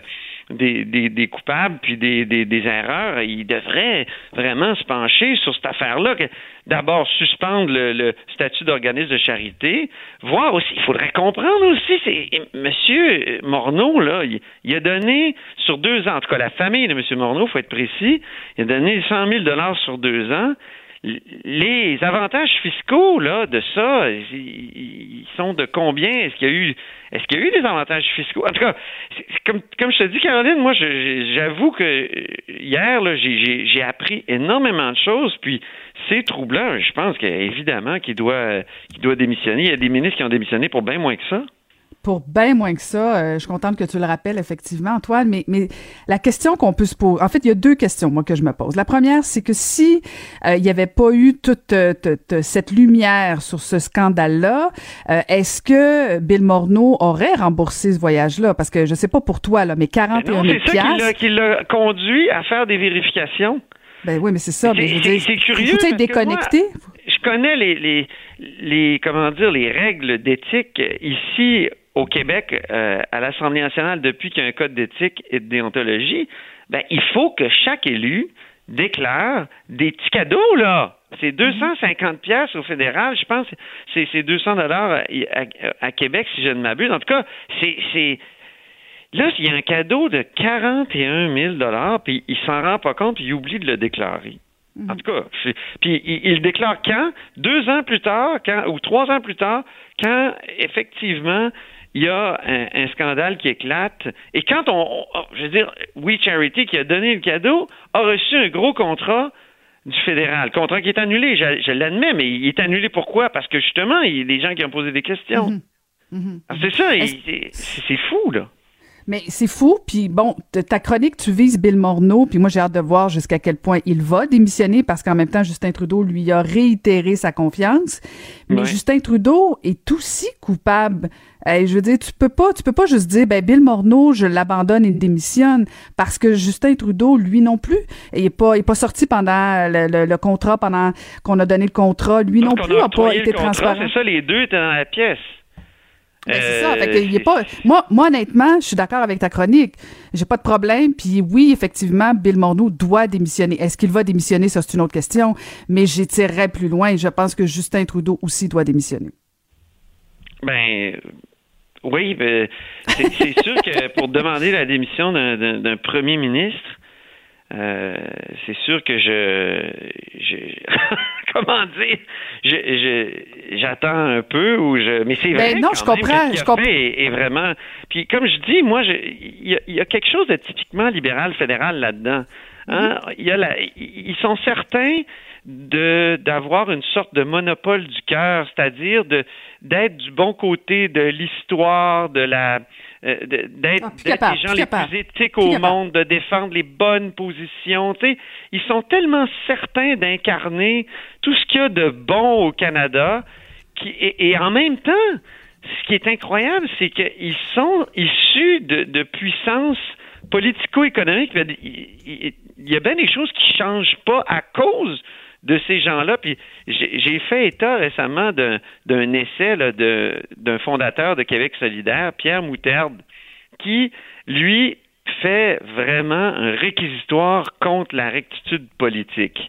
des, des, coupables puis des, des, erreurs, il devrait vraiment se pencher sur cette affaire-là. D'abord, suspendre le, statut d'organisme de charité, voir aussi, il faudrait comprendre aussi, c'est Monsieur Morneau, là, il, a donné sur deux ans, en tout cas la famille de M. Morneau, il faut être précis, il a donné 100 000 dollars sur deux ans les avantages fiscaux là de ça, ils sont de combien? Est-ce qu'il y a eu est-ce qu'il y a eu des avantages fiscaux? En tout cas, comme je te dis Caroline, moi j'avoue que hier là j'ai appris énormément de choses puis c'est troublant. Je pense qu'évidemment qu'il doit qu'il doit démissionner. Il y a des ministres qui ont démissionné pour bien moins que ça. Pour bien moins que ça. Euh, je suis contente que tu le rappelles, effectivement, Antoine. Mais, mais la question qu'on peut se poser, en fait, il y a deux questions, moi, que je me pose. La première, c'est que si euh, il n'y avait pas eu toute, cette lumière sur ce scandale-là, est-ce que Bill Morneau aurait remboursé ce voyage-là? Parce que je sais pas pour toi, là, mais 41 000 C'est ça qui l'a conduit à faire des vérifications. Ben oui, mais c'est ça. C'est curieux. Faut être déconnecté? je connais les, les, les, comment dire, les règles d'éthique ici au Québec, euh, à l'Assemblée nationale, depuis qu'il y a un code d'éthique et de déontologie. Ben, il faut que chaque élu déclare des petits cadeaux, là. C'est 250 pièces au fédéral, je pense. C'est 200 dollars à, Québec, si je ne m'abuse. En tout cas, c'est Là, il y a un cadeau de 41 000 puis il s'en rend pas compte, puis il oublie de le déclarer. Mhm. En tout cas, puis il, le déclare quand? Deux ans plus tard, quand, ou trois ans plus tard, quand effectivement il y a un, scandale qui éclate. Et quand on, je veux dire, We Charity, qui a donné le cadeau, a reçu un gros contrat du fédéral. Contrat qui est annulé, je, l'admets, mais il est annulé pourquoi? Parce que justement, il y a des gens qui ont posé des questions. Mhm. Mhm. Ah, c'est ça, c'est fou, là. Mais c'est fou. Puis bon, ta chronique, tu vises Bill Morneau. Puis moi, j'ai hâte de voir jusqu'à quel point il va démissionner parce qu'en même temps, Justin Trudeau lui a réitéré sa confiance. Mais Justin Trudeau est aussi coupable. je veux dire, tu peux pas, tu peux pas juste dire, ben Bill Morneau, je l'abandonne et démissionne parce que Justin Trudeau, lui non plus, il est pas, il est pas sorti pendant le, contrat, pendant qu'on a donné le contrat, lui non plus n'a pas été transparent. C'est ça, les deux étaient dans la pièce. Ben, c'est ça. Fait il est pas. Moi, moi, honnêtement, je suis d'accord avec ta chronique. J'ai pas de problème. Puis oui, effectivement, Bill Morneau doit démissionner. Est-ce qu'il va démissionner? Ça, c'est une autre question. Mais j'étirerais plus loin. Je pense que Justin Trudeau aussi doit démissionner. Ben. Oui, ben, c'est sûr que pour demander la démission d'un premier ministre, euh, c'est sûr que je, je comment dire, je, j'attends un peu ou je, mais c'est vrai. Ben non, je comprends. je comprends. Et, vraiment, puis comme je dis, moi, il y, a quelque chose de typiquement libéral fédéral là-dedans. Hein? Mm-hmm. Il y a la, ils sont certains de d'avoir une sorte de monopole du cœur, c'est-à-dire de d'être du bon côté de l'histoire, de la d'être ah, les gens les plus éthiques au monde, de défendre les bonnes positions. Ils sont tellement certains d'incarner tout ce qu'il y a de bon au Canada, qui, et, en même temps, ce qui est incroyable, c'est qu'ils sont issus de, de puissances politico-économiques. Il, y a bien des choses qui changent pas à cause de ces gens-là. J'ai fait état récemment d'un essai d'un fondateur de Québec solidaire, Pierre Moutarde, qui, lui, fait vraiment un réquisitoire contre la rectitude politique.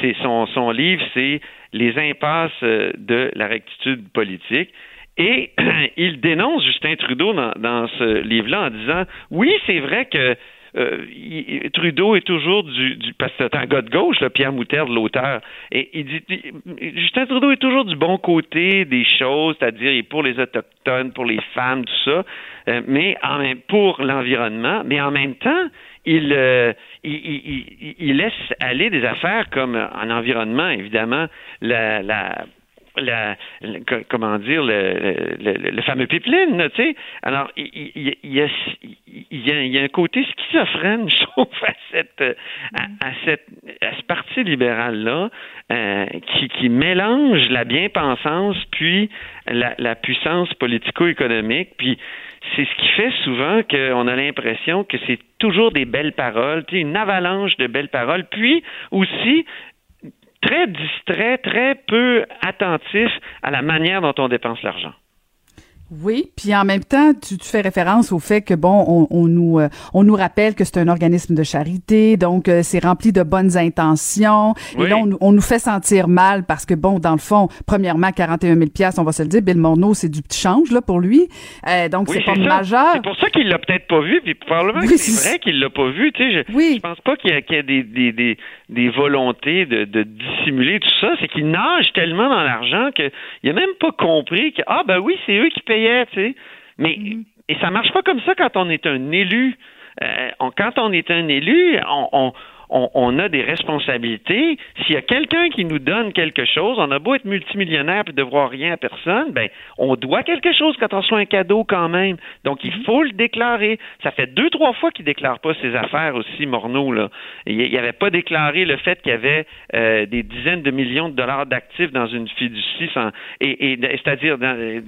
C'est son, livre, c'est Les impasses de la rectitude politique. Et il dénonce Justin Trudeau dans ce livre-là en disant oui, c'est vrai que euh, Trudeau est toujours du, du parce que c'est un gars de gauche, là, Pierre Moutarde, l'auteur, et il dit Justin Trudeau est toujours du bon côté des choses, c'est-à-dire il est pour les autochtones, pour les femmes, tout ça, euh, mais en même pour l'environnement, mais en même temps, il, euh, il, il, il, laisse aller des affaires comme en environnement, évidemment, la, la la, comment dire le, le, fameux pipeline, tu sais. Alors il, y a, y a, un côté schizophrène, je trouve, à cette à, cette à ce parti libéral là euh, qui, qui mélange la bien-pensance puis la, la puissance politico-économique. Puis c'est ce qui fait souvent qu'on a l'impression que c'est toujours des belles paroles, une avalanche de belles paroles, puis aussi très distrait, très peu attentif à la manière dont on dépense l'argent. Oui, puis en même temps, tu, tu, fais référence au fait que bon, on, on nous euh, on nous rappelle que c'est un organisme de charité, donc euh, c'est rempli de bonnes intentions. Et là, on, on, nous fait sentir mal parce que bon, dans le fond, premièrement, 41 000 pièces, on va se le dire, Bill Morneau, c'est du petit change là pour lui, euh, donc c'est pas majeur. C'est pour ça qu'il l'a peut-être pas vu, puis probablement que c'est vrai qu'il l'a pas vu. Tu sais, je, oui. je pense pas qu'il y, a, y des, des, des, des volontés de, de dissimuler tout ça. C'est qu'il nage tellement dans l'argent qu'il a même pas compris que ah ben oui, c'est eux qui payent mais mm-hmm. et ça marche pas comme ça quand on est un élu. Euh, quand on est un élu, on, on, a des responsabilités. S'il y a quelqu'un qui nous donne quelque chose, on a beau être multimillionnaire et devoir rien à personne, ben on doit quelque chose quand on reçoit un cadeau quand même. Donc il faut le déclarer. Ça fait deux trois fois qu'il déclare pas ses affaires aussi, Morneau là. Il n'avait pas déclaré le fait qu'il y avait euh, des dizaines de millions de dollars d'actifs dans une fiducie, sans, et, et c'est-à-dire euh,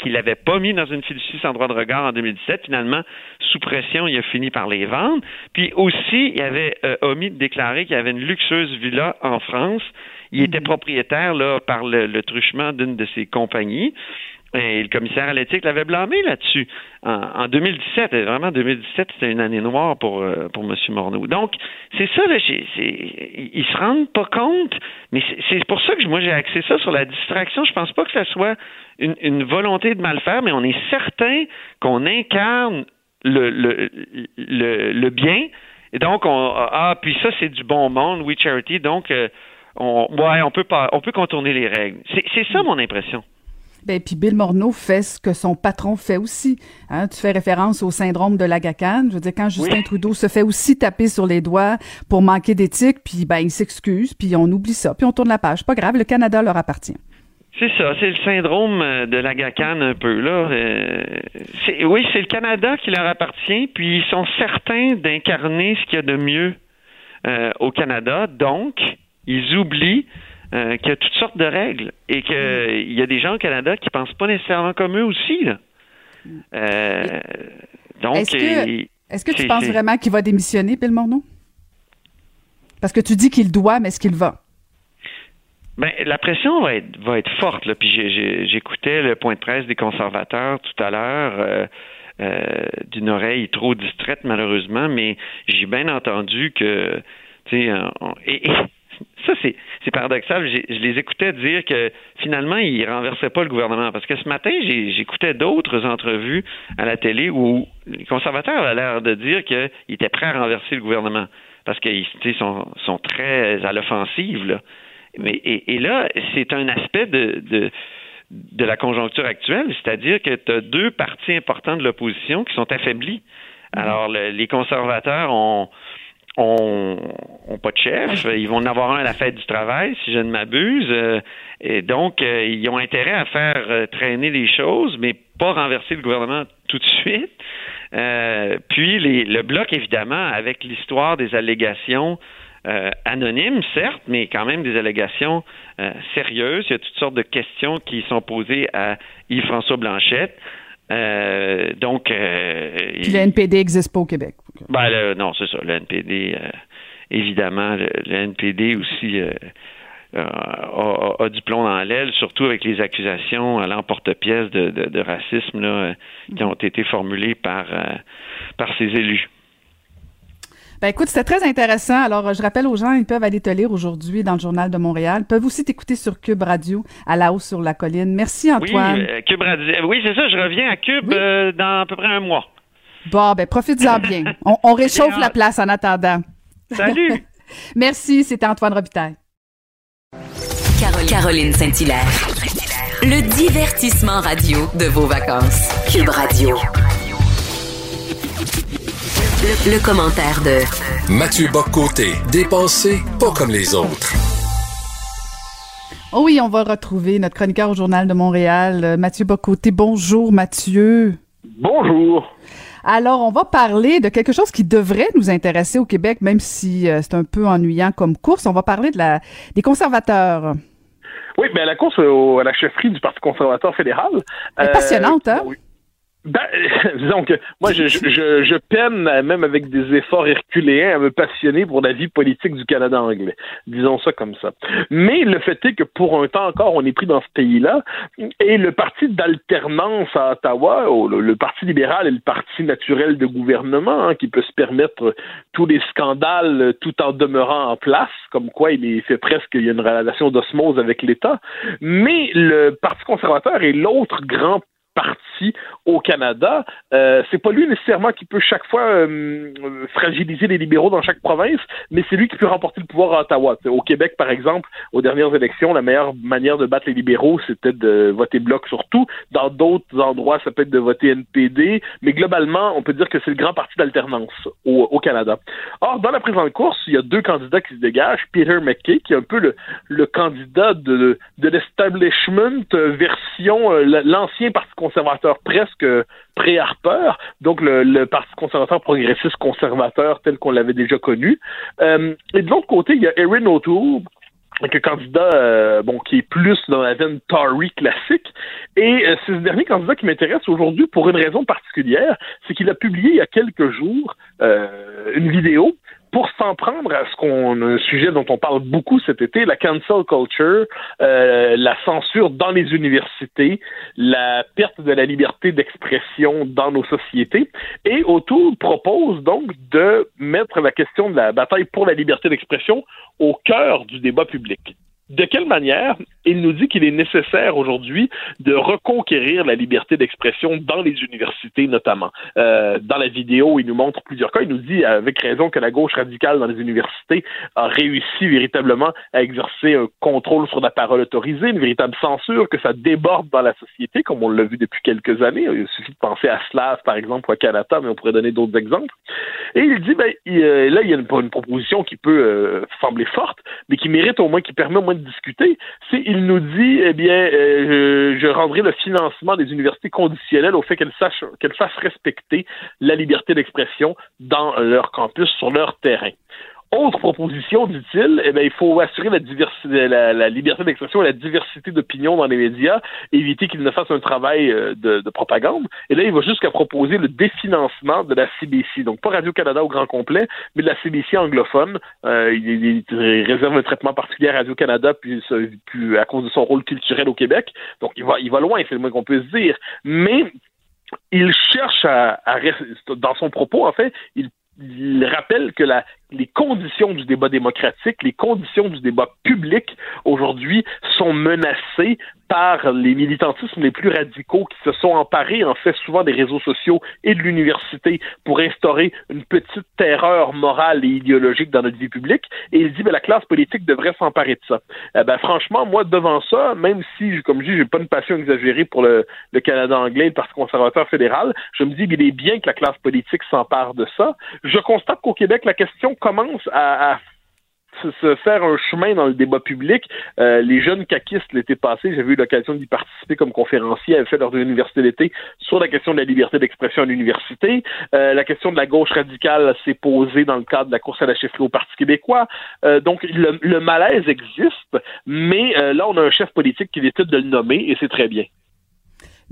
qu'il n'avait pas mis dans une fiducie sans droit de regard en 2017. Finalement, sous pression, il a fini par les vendre. Puis aussi, il avait euh, omis de déclarer qu'il y avait une luxueuse villa en France. Il était mhm. propriétaire là par le, truchement d'une de ses compagnies. Et le commissaire à l'éthique l'avait blâmé là-dessus. En, 2017, vraiment 2017, c'était une année noire pour, euh, pour M. Morneau. Donc, c'est ça, là, ils se rendent pas compte, mais c'est pour ça que moi j'ai axé ça sur la distraction. Je pense pas que ce soit une, une volonté de mal faire, mais on est certain qu'on incarne le, le, le, le bien. Et donc, on, ah, puis ça, c'est du bon monde, We Charity. Donc, euh, on, ouais, on peut pas, on peut contourner les règles. C'est ça mon impression. Ben, puis Bill Morneau fait ce que son patron fait aussi. Hein? Tu fais référence au syndrome de l'agacane. Je veux dire, quand Justin Trudeau se fait aussi taper sur les doigts pour manquer d'éthique, puis ben, il s'excuse, puis on oublie ça, puis on tourne la page. Pas grave, le Canada leur appartient. C'est ça, c'est le syndrome euh, de la GACAN un peu là. Euh, oui, c'est le Canada qui leur appartient, puis ils sont certains d'incarner ce qu'il y a de mieux euh, au Canada. Donc, ils oublient qu'il y a toutes sortes de règles et qu'il y a des gens au Canada qui pensent pas nécessairement comme eux aussi. donc, est-ce que, tu penses vraiment qu'il va démissionner, Bill Morneau? Parce que tu dis qu'il doit, mais est-ce qu'il va? Ben, la pression va être, va être forte. Là. Puis j'écoutais le point de presse des conservateurs tout à l'heure. Euh, euh, d'une oreille trop distraite malheureusement, mais j'ai bien entendu que, tu sais, et, ça c'est c'est paradoxal. Je les écoutais dire que finalement ils renversaient pas le gouvernement parce que ce matin j'écoutais d'autres entrevues à la télé où les conservateurs avaient l'air de dire qu'ils étaient prêts à renverser le gouvernement parce qu'ils sont, sont très à l'offensive là. Mais, et, là, c'est un aspect de, de, de, la conjoncture actuelle, c'est-à-dire que tu as deux partis importants de l'opposition qui sont affaiblis. Mhm. Alors, les conservateurs ont, ont, ont, pas de chef. Ils vont en avoir un à la fête du travail, si je ne m'abuse. Euh, et donc, euh, ils ont intérêt à faire euh, traîner les choses, mais pas renverser le gouvernement tout de suite. puis les, le bloc, évidemment, avec l'histoire des allégations euh, anonymes, certes, mais quand même des allégations euh, sérieuses. Il y a toutes sortes de questions qui sont posées à Yves-François Blanchette. Euh, donc. Puis le NPD n'existe pas au Québec. Ben, non, c'est ça. Le NPD, évidemment, le, NPD aussi. A, du plomb dans l'aile, surtout avec les accusations à l'emporte-pièce de, de, racisme là, qui ont été formulées par, par ces élus. Ben écoute, c'était très intéressant. Alors, je rappelle aux gens, ils peuvent aller te lire aujourd'hui dans le Journal de Montréal. Ils peuvent aussi t'écouter sur Cube Radio, à la hausse sur la colline. Merci, Antoine. Oui, euh, Cube Radio. Oui, c'est ça, je reviens à Cube euh, dans à peu près un mois. Bon, ben profites-en bien. On, réchauffe la place en attendant. Salut. Merci, c'était Antoine Robitaille. Caroline Saint-Hilaire. Le divertissement radio de vos vacances. Cube Radio. Le, commentaire de Mathieu Boccoté, dépensé pas comme les autres. Oh oui, on va retrouver notre chroniqueur au Journal de Montréal, euh, Mathieu Bocoté. Bonjour Mathieu. Bonjour. Alors, on va parler de quelque chose qui devrait nous intéresser au Québec, même si euh, c'est un peu ennuyant comme course. On va parler de la des conservateurs. Oui, bien la course à la chefferie du Parti conservateur fédéral. Elle est passionnante, hein? Oui. Ben, disons que moi, je, je, je, peine, même avec des efforts herculéens, à me passionner pour la vie politique du Canada anglais. Disons ça comme ça. Mais le fait est que pour un temps encore, on est pris dans ce pays-là, et le parti d'alternance à Ottawa, le, Parti libéral est le parti naturel de gouvernement, hein, qui peut se permettre tous les scandales tout en demeurant en place, comme quoi il est fait presque, il y a une relation d'osmose avec l'État. Mais le Parti conservateur est l'autre grand parti au Canada. Euh, c'est pas lui nécessairement qui peut chaque fois euh, fragiliser les libéraux dans chaque province, mais c'est lui qui peut remporter le pouvoir à Ottawa. Au Québec, par exemple, aux dernières élections, la meilleure manière de battre les libéraux, c'était de voter bloc surtout. Dans d'autres endroits, ça peut être de voter NPD, mais globalement, on peut dire que c'est le grand parti d'alternance au, Canada. Or, dans la présente course, il y a deux candidats qui se dégagent. Peter McKay, qui est un peu le, candidat de, de l'establishment version euh, l'ancien Parti conservateur presque pré-Harper, donc le, Parti conservateur progressiste conservateur tel qu'on l'avait déjà connu. Euh, et de l'autre côté, il y a Erin O'Toole, un candidat euh, bon qui est plus dans la veine Tory classique. Et c'est ce dernier candidat qui m'intéresse aujourd'hui pour une raison particulière, c'est qu'il a publié il y a quelques jours une vidéo pour s'en prendre à ce qu'on un sujet dont on parle beaucoup cet été, la cancel culture, euh, la censure dans les universités, la perte de la liberté d'expression dans nos sociétés. Et O'Toole propose donc de mettre la question de la bataille pour la liberté d'expression au cœur du débat public. De quelle manière il nous dit qu'il est nécessaire aujourd'hui de reconquérir la liberté d'expression dans les universités notamment. Euh, dans la vidéo, il nous montre plusieurs cas. Il nous dit avec raison que la gauche radicale dans les universités a réussi véritablement à exercer un contrôle sur la parole autorisée, une véritable censure, que ça déborde dans la société, comme on l'a vu depuis quelques années. Il suffit de penser à Slav, par exemple, ou à Canada, mais on pourrait donner d'autres exemples. Et il dit, ben, euh, là, il y a une, proposition qui peut euh, sembler forte, mais qui mérite au moins, qui permet au moins de discuter. Il nous dit, eh bien, euh, je, rendrai le financement des universités conditionnel au fait qu'elles sachent, qu'elles fassent respecter la liberté d'expression dans leur campus, sur leur terrain. Autre proposition, dit-il, eh bien, il faut assurer la, diversité, la, liberté d'expression et la diversité d'opinion dans les médias, éviter qu'ils ne fassent un travail euh, de, propagande. Et là, il va jusqu'à proposer le définancement de la CBC. Donc, pas Radio-Canada au grand complet, mais de la CBC anglophone. Euh, il, réserve un traitement particulier à Radio-Canada, puis, à cause de son rôle culturel au Québec. Donc, il va, il va loin, c'est le moins qu'on puisse dire. Mais il cherche à, dans son propos, en fait, il rappelle que la, les conditions du débat démocratique, les conditions du débat public aujourd'hui sont menacées par les militantismes les plus radicaux qui se sont emparés, en fait, souvent des réseaux sociaux et de l'université pour instaurer une petite terreur morale et idéologique dans notre vie publique. Et il dit, ben, la classe politique devrait s'emparer de ça. Eh ben, franchement, moi, devant ça, même si, comme je dis, j'ai pas une passion exagérée pour le, Canada anglais, le Parti conservateur fédéral, je me dis, qu'il est bien que la classe politique s'empare de ça. Je constate qu'au Québec, la question commence à, se faire un chemin dans le débat public. Euh, les jeunes caquistes l'été passé, j'avais eu l'occasion d'y participer comme conférencier, avaient fait leur université d'été sur la question de la liberté d'expression à l'université. Euh, la question de la gauche radicale s'est posée dans le cadre de la course à la chefferie au Parti québécois. Euh, donc le, le, malaise existe, mais là on a un chef politique qui décide de le nommer et c'est très bien.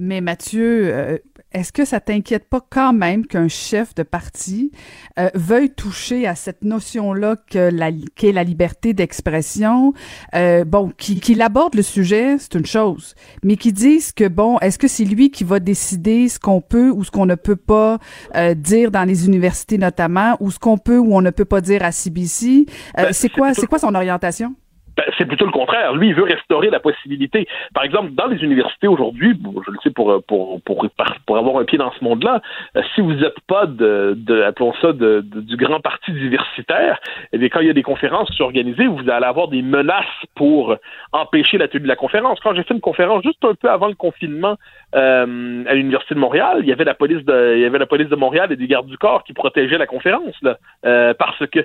Mais Mathieu, euh, est-ce que ça t'inquiète pas quand même qu'un chef de parti euh, veuille toucher à cette notion-là que la, qu'est la liberté d'expression? Euh, bon, qu'il aborde le sujet, c'est une chose, mais qu'il dise que bon, est-ce que c'est lui qui va décider ce qu'on peut ou ce qu'on ne peut pas dire dans les universités notamment, ou ce qu'on peut ou on ne peut pas dire à CBC? Ben, c'est quoi, c'est quoi son orientation? Ben, c'est plutôt le contraire. Lui, il veut restaurer la possibilité. Par exemple, dans les universités aujourd'hui, je le sais pour, pour, pour, pour avoir un pied dans ce monde-là, euh, si vous n'êtes pas de, appelons ça, du grand parti diversitaire, eh bien, quand il y a des conférences qui sont organisées, vous allez avoir des menaces pour empêcher la tenue de la conférence. Quand j'ai fait une conférence juste un peu avant le confinement euh, à l'Université de Montréal, il y avait la police de, il y avait la police de Montréal et des gardes du corps qui protégeaient la conférence, là, euh, parce que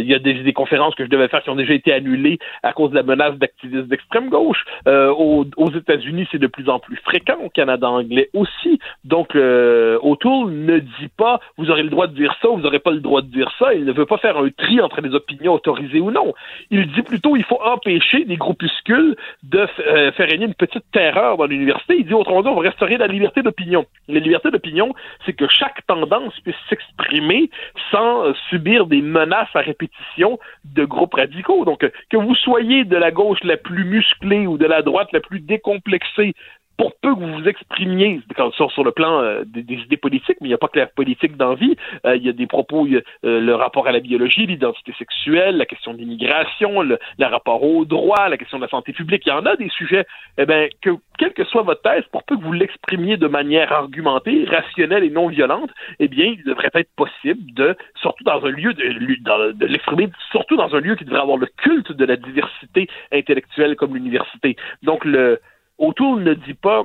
il y a des conférences que je devais faire qui ont déjà été annulées à cause de la menace d'activistes d'extrême gauche. Euh, aux, États-Unis, c'est de plus en plus fréquent, au Canada anglais aussi. Donc, euh, O'Toole ne dit pas vous aurez le droit de dire ça, vous n'aurez pas le droit de dire ça. Il ne veut pas faire un tri entre les opinions autorisées ou non. Il dit plutôt il faut empêcher des groupuscules de euh, faire régner une petite terreur dans l'université. Il dit autrement dit on va restaurer la liberté d'opinion. La liberté d'opinion, c'est que chaque tendance puisse s'exprimer sans subir des menaces à répétition de groupes radicaux. Donc, que vous soyez de la gauche la plus musclée ou de la droite la plus décomplexée, pour peu que vous vous exprimiez sur, sur le plan euh, des, idées politiques, mais il n'y a pas que la politique d'envie, euh, il y a des propos, euh, le rapport à la biologie, l'identité sexuelle, la question de l'immigration, le, rapport au droit, la question de la santé publique, il y en a des sujets, eh bien, que quelle que soit votre thèse, pour peu que vous l'exprimiez de manière argumentée, rationnelle et non violente, eh bien, il devrait être possible de, surtout dans un lieu de l'exprimer, surtout dans un lieu qui devrait avoir le culte de la diversité intellectuelle comme l'université. Donc, le, Autour ne dit pas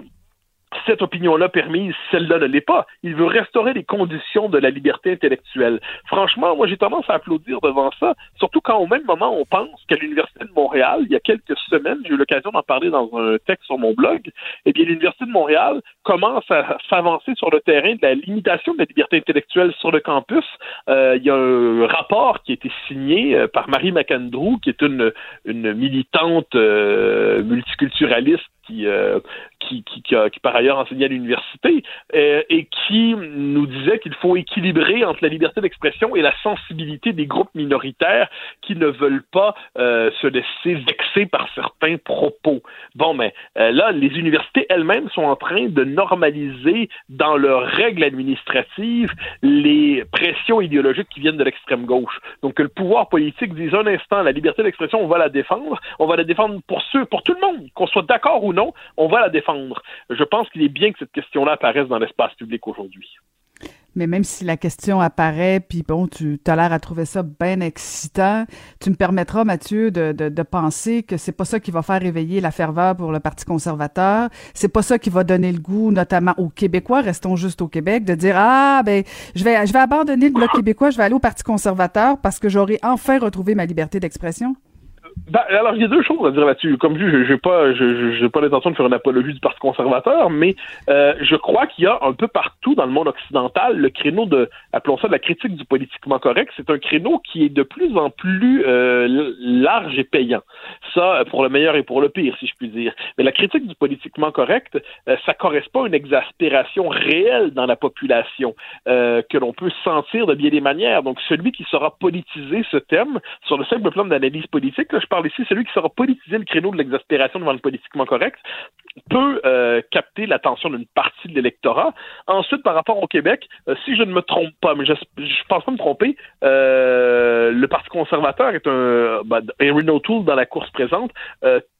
cette opinion-là permise, celle-là ne l'est pas. Il veut restaurer les conditions de la liberté intellectuelle. Franchement, moi, j'ai tendance à applaudir devant ça, surtout quand au même moment, on pense qu'à l'Université de Montréal, il y a quelques semaines, j'ai eu l'occasion d'en parler dans un texte sur mon blog, eh bien, l'Université de Montréal commence à s'avancer sur le terrain de la limitation de la liberté intellectuelle sur le campus. Euh, il y a un rapport qui a été signé euh, par Marie McAndrew, qui est une, militante euh, multiculturaliste qui, euh, qui, qui, qui, qui, par ailleurs enseignait à l'université, euh, et qui nous disait qu'il faut équilibrer entre la liberté d'expression et la sensibilité des groupes minoritaires qui ne veulent pas euh, se laisser vexer par certains propos. Bon, mais là, les universités elles-mêmes sont en train de normaliser dans leurs règles administratives les pressions idéologiques qui viennent de l'extrême gauche. Donc que le pouvoir politique dise un instant, la liberté d'expression, on va la défendre, on va la défendre pour ceux, pour tout le monde, qu'on soit d'accord ou non, on va la défendre. Je pense qu'il est bien que cette question-là apparaisse dans l'espace public aujourd'hui. Mais même si la question apparaît, puis bon, tu as l'air à trouver ça bien excitant, tu me permettras, Mathieu, de, de, penser que c'est pas ça qui va faire réveiller la ferveur pour le Parti conservateur. C'est pas ça qui va donner le goût, notamment aux Québécois, restons juste au Québec, de dire ah ben je vais je vais abandonner le bloc québécois, je vais aller au Parti conservateur parce que j'aurai enfin retrouvé ma liberté d'expression. Ben, alors, il y a deux choses à dire là-dessus. Comme je n'ai pas, pas l'intention de faire une apologie du Parti conservateur, mais euh, je crois qu'il y a un peu partout dans le monde occidental le créneau de, appelons ça de la critique du politiquement correct. C'est un créneau qui est de plus en plus euh, large et payant. Ça, pour le meilleur et pour le pire, si je puis dire. Mais la critique du politiquement correct, euh, ça correspond à une exaspération réelle dans la population euh, que l'on peut sentir de bien des manières. Donc, celui qui saura politiser ce thème sur le simple plan d'analyse politique, là, je parle ici, celui qui saura politiser le créneau de l'exaspération devant le politiquement correct, peut euh, capter l'attention d'une partie de l'électorat. Ensuite, par rapport au Québec, euh, si je ne me trompe pas, mais je, je pense pas me tromper, euh, le Parti conservateur est un, ben, Erin O'Toole dans la course présente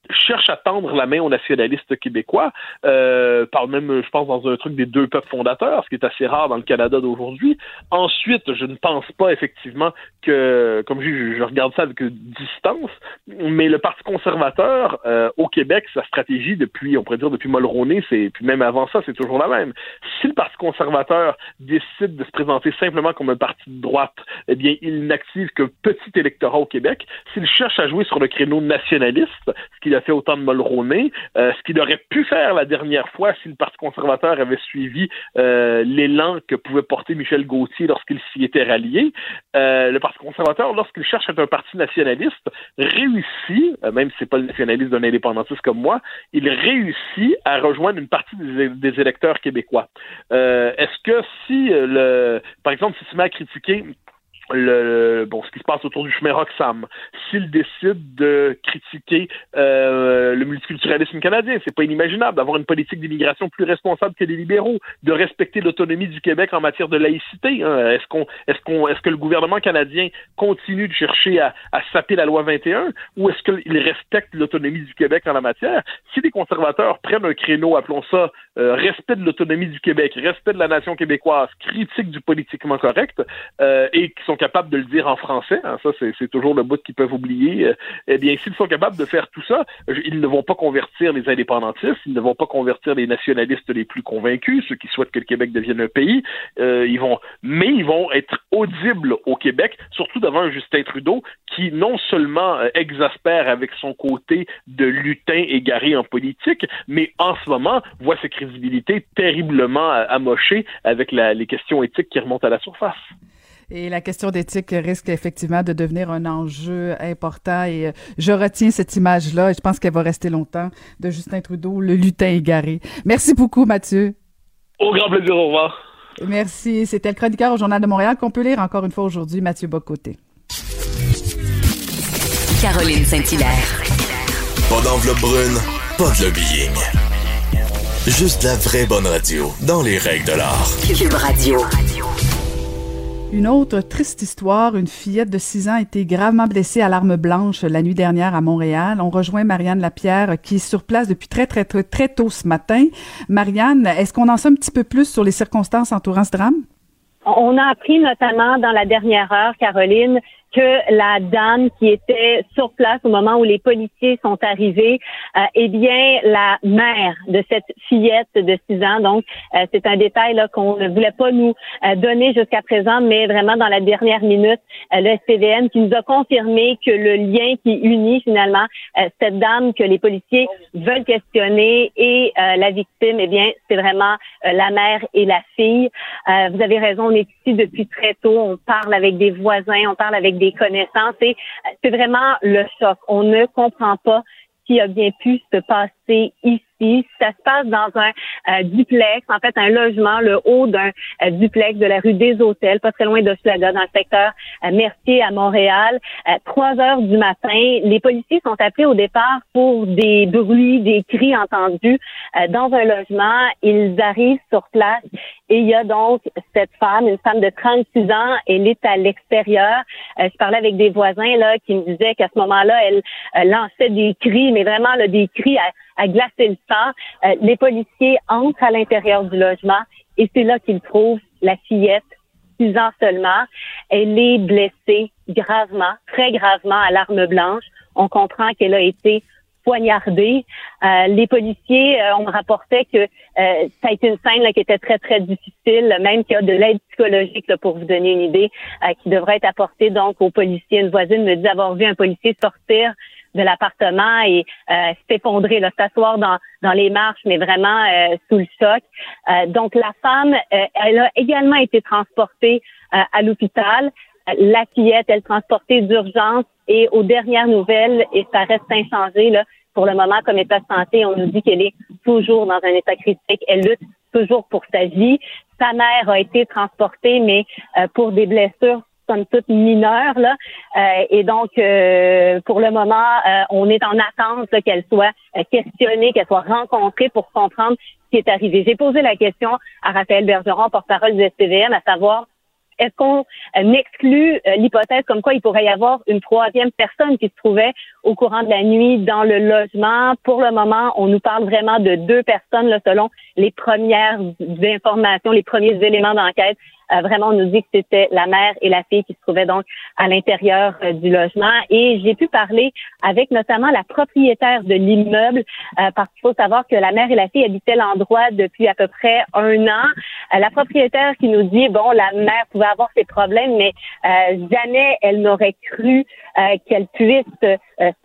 cherche à tendre la main aux nationalistes québécois, euh, parle même, je pense, dans un truc des deux peuples fondateurs, ce qui est assez rare dans le Canada d'aujourd'hui. Ensuite, je ne pense pas effectivement que, comme je, je regarde ça avec distance, mais le Parti conservateur euh, au Québec, sa stratégie depuis, on pourrait dire depuis Mulroney, c'est puis même avant ça, c'est toujours la même. Si le Parti conservateur décide de se présenter simplement comme un parti de droite, eh bien, il n'active qu'un petit électorat au Québec. S'il cherche à jouer sur le créneau nationaliste, ce qui a fait autant de Mulroney, euh, ce qu'il aurait pu faire la dernière fois si le Parti conservateur avait suivi euh, l'élan que pouvait porter Michel Gauthier lorsqu'il s'y était rallié. Euh, le Parti conservateur, lorsqu'il cherche à être un parti nationaliste, réussit, même si c'est pas le nationaliste d'un indépendantiste comme moi, il réussit à rejoindre une partie des, électeurs québécois. Est-ce que si le, par exemple, si tu mets à critiquer le bon ce qui se passe autour du chemin Roxham, s'il décide de critiquer euh, le multiculturalisme canadien, c'est pas inimaginable d'avoir une politique d'immigration plus responsable que les libéraux, de respecter l'autonomie du Québec en matière de laïcité. Hein. Est-ce qu'on est-ce qu'on est-ce que le gouvernement canadien continue de chercher à, à saper la loi 21 ou est-ce qu'il respecte l'autonomie du Québec en la matière? Si les conservateurs prennent un créneau, appelons ça euh, respect de l'autonomie du Québec, respect de la nation québécoise, critique du politiquement correct euh, et qui sont capables de le dire en français, hein, ça c'est toujours le bout qu'ils peuvent oublier, euh, eh bien s'ils sont capables de faire tout ça, ils ne vont pas convertir les indépendantistes, ils ne vont pas convertir les nationalistes les plus convaincus, ceux qui souhaitent que le Québec devienne un pays, euh, ils vont, mais ils vont être audibles au Québec, surtout devant Justin Trudeau qui non seulement euh, exaspère avec son côté de lutin égaré en politique, mais en ce moment voit sa crédibilité terriblement amochée avec les questions éthiques qui remontent à la surface. Et la question d'éthique risque effectivement de devenir un enjeu important. Et euh, je retiens cette image-là et je pense qu'elle va rester longtemps de Justin Trudeau, le lutin égaré. Merci beaucoup, Mathieu. Au grand plaisir, au revoir. Merci. C'était le chroniqueur au Journal de Montréal qu'on peut lire encore une fois aujourd'hui, Mathieu Bocoté. Caroline Saint-Hilaire. Pas d'enveloppe brune, pas de lobbying. Juste la vraie bonne radio, dans les règles de l'art. Cube Radio. Une autre triste histoire, une fillette de 6 ans a été gravement blessée à l'arme blanche la nuit dernière à Montréal. On rejoint Marianne Lapierre qui est sur place depuis très très très très tôt ce matin. Marianne, est-ce qu'on en sait un petit peu plus sur les circonstances entourant ce drame? On a appris notamment dans la dernière heure, Caroline, que la dame qui était sur place au moment où les policiers sont arrivés, euh, eh bien, la mère de cette fillette de 6 ans, donc euh, c'est un détail qu'on ne voulait pas nous euh, donner jusqu'à présent, mais vraiment dans la dernière minute, euh, le SPVM qui nous a confirmé que le lien qui unit finalement cette dame que les policiers veulent questionner et la victime, eh bien, c'est vraiment la mère et la fille. vous avez raison, on est ici depuis très tôt, on parle avec des voisins, on parle avec des connaissances et c'est vraiment le choc. On ne comprend pas ce qui a bien pu se passer ici ça se passe dans un euh, duplex, en fait un logement, le haut d'un euh, duplex de la rue des Hôtels, pas très loin de Schlaga, dans le secteur euh, Mercier à Montréal. Trois heures du matin, les policiers sont appelés au départ pour des bruits, des cris entendus dans un logement. Ils arrivent sur place et il y a donc cette femme, une femme de 36 ans, elle est à l'extérieur. je parlais avec des voisins là qui me disaient qu'à ce moment-là, elle lançait des cris, mais vraiment là, des cris à, à glacer le sang. Euh, les policiers entrent à l'intérieur du logement et c'est là qu'ils trouvent la fillette, six ans seulement. Elle est blessée gravement, très gravement à l'arme blanche. On comprend qu'elle a été poignardée. Euh, les policiers, euh, on me rapportait que ça a été une scène là, qui était très, très difficile, même qu'il y a de l'aide psychologique, là, pour vous donner une idée, qui devrait être apportée donc aux policiers. Une voisine me dit avoir vu un policier sortir de l'appartement et euh, s'effondrer, s'asseoir dans, dans les marches, mais vraiment euh, sous le choc. Euh, donc la femme, euh, elle a également été transportée à l'hôpital. La fillette, elle transportée d'urgence et aux dernières nouvelles, et ça reste inchangé là, pour le moment comme état de santé, on nous dit qu'elle est toujours dans un état critique. Elle lutte toujours pour sa vie. Sa mère a été transportée, mais pour des blessures somme toute mineure là. Euh, et donc, euh, pour le moment, euh, on est en attente qu'elle soit questionnée, qu'elle soit rencontrée pour comprendre ce qui est arrivé. J'ai posé la question à Raphaël Bergeron, porte-parole du SPVM, à savoir est-ce qu'on exclut l'hypothèse comme quoi il pourrait y avoir une troisième personne qui se trouvait au courant de la nuit dans le logement? Pour le moment, on nous parle vraiment de deux personnes là, selon les premières informations, les premiers éléments d'enquête euh, vraiment, on nous dit que c'était la mère et la fille qui se trouvaient donc à l'intérieur euh, du logement. Et j'ai pu parler avec notamment la propriétaire de l'immeuble, euh, parce qu'il faut savoir que la mère et la fille habitaient l'endroit depuis à peu près un an. la propriétaire qui nous dit, bon, la mère pouvait avoir ses problèmes, mais jamais elle n'aurait cru qu'elle puisse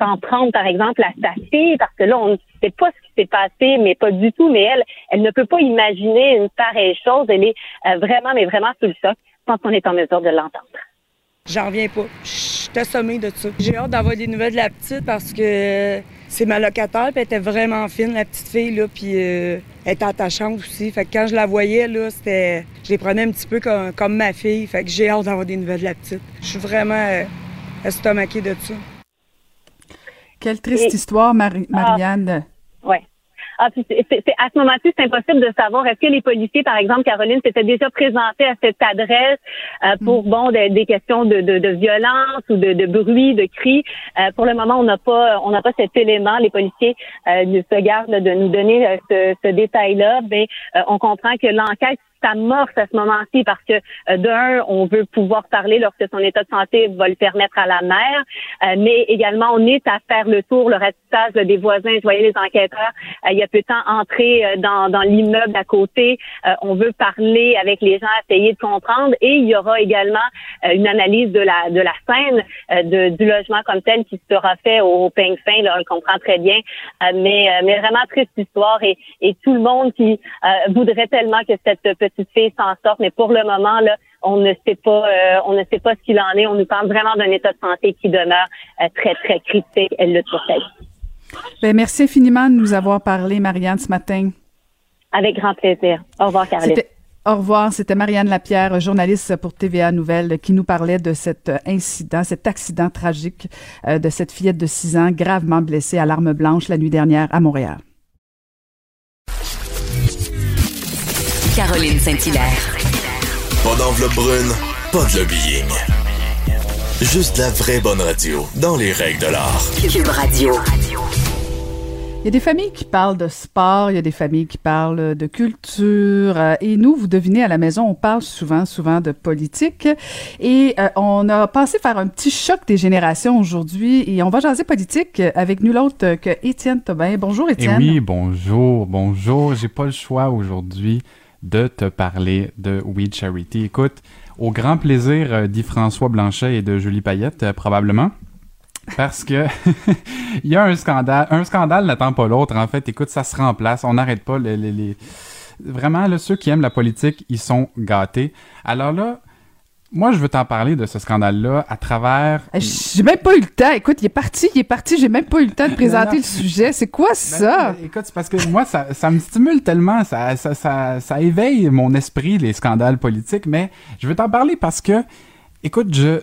s'en prendre, par exemple, à sa fille, parce que là, on ne sait pas ce qui s'est passé, mais pas du tout. Mais elle, elle ne peut pas imaginer une pareille chose. Elle est vraiment, mais vraiment sous le choc. Je pense qu'on est en mesure de l'entendre. J'en reviens pas. Je suis assommée de ça. J'ai hâte d'avoir des nouvelles de la petite parce que c'est ma locataire, puis elle était vraiment fine, la petite fille, là, puis euh, elle était attachante aussi. Fait que quand je la voyais, là, c'était... Je les prenais un petit peu comme, ma fille. Fait que j'ai hâte d'avoir des nouvelles de la petite. Je suis vraiment euh, estomaquée de ça. Quelle triste histoire, ah. Marianne. ouais. Ah, c'est, à ce moment-ci, c'est impossible de savoir est-ce que les policiers, par exemple, Caroline, s'étaient déjà présentés à cette adresse euh, pour mm. bon des, questions de, de, de, violence ou de, de bruit, de cris. Euh, pour le moment, on n'a pas on n'a pas cet élément. Les policiers euh, se gardent de nous donner euh, ce, ce détail-là, mais on comprend que l'enquête s'amorce à ce moment-ci parce que euh, d'un, on veut pouvoir parler lorsque son état de santé va le permettre à la mère, euh, mais également on est à faire le tour, le ratissage des voisins. Je voyais les enquêteurs euh, il y a peu de temps entrer dans, dans l'immeuble à côté. on veut parler avec les gens, essayer de comprendre, et il y aura également une analyse de la de la scène de, du logement comme tel qui sera fait au peigne fin. Là, on le comprend très bien, mais mais vraiment triste histoire et, et tout le monde qui voudrait tellement que cette petite fille s'en sorte, mais pour le moment, là, on ne sait pas, euh, on ne sait pas ce qu'il en est. On nous parle vraiment d'un état de santé qui demeure euh, très, très critique. Elle le pour ben, merci infiniment de nous avoir parlé, Marianne, ce matin. Avec grand plaisir. Au revoir, Caroline. Au revoir, c'était Marianne Lapierre, journaliste pour TVA Nouvelle, qui nous parlait de cet incident, cet accident tragique euh, de cette fillette de 6 ans gravement blessée à l'arme blanche la nuit dernière à Montréal. Caroline Saint-Hilaire. Pas d'enveloppe brune, pas de lobbying. Juste la vraie bonne radio, dans les règles de l'art. Cube Radio. Il y a des familles qui parlent de sport, il y a des familles qui parlent de culture. euh, et nous, vous devinez, à la maison, on parle souvent, souvent de politique. Et euh, on a pensé faire un petit choc des générations aujourd'hui. Et on va jaser politique avec nul autre que Étienne Tobin. Bonjour, Et Étienne. oui, bonjour, bonjour. J'ai pas le choix aujourd'hui de te parler de We Charity. Écoute, au grand plaisir euh, d'Yves-François Blanchet et de Julie Payette, euh, probablement. Parce que il y a un scandale. Un scandale n'attend pas l'autre. En fait, écoute, ça se remplace. On n'arrête pas. Les, les- les- Vraiment, là, ceux qui aiment la politique, ils sont gâtés. Alors là, moi, je veux t'en parler de ce scandale-là à travers Eh, J'ai même pas eu le temps. Écoute, il est parti, il est parti. J'ai même pas eu le temps de présenter non. le sujet. C'est quoi Ben ça? mais écoute, c'est parce que moi, ça, ça me stimule tellement, ça, ça, ça, ça éveille mon esprit, les scandales politiques, mais je veux t'en parler parce que, écoute, je,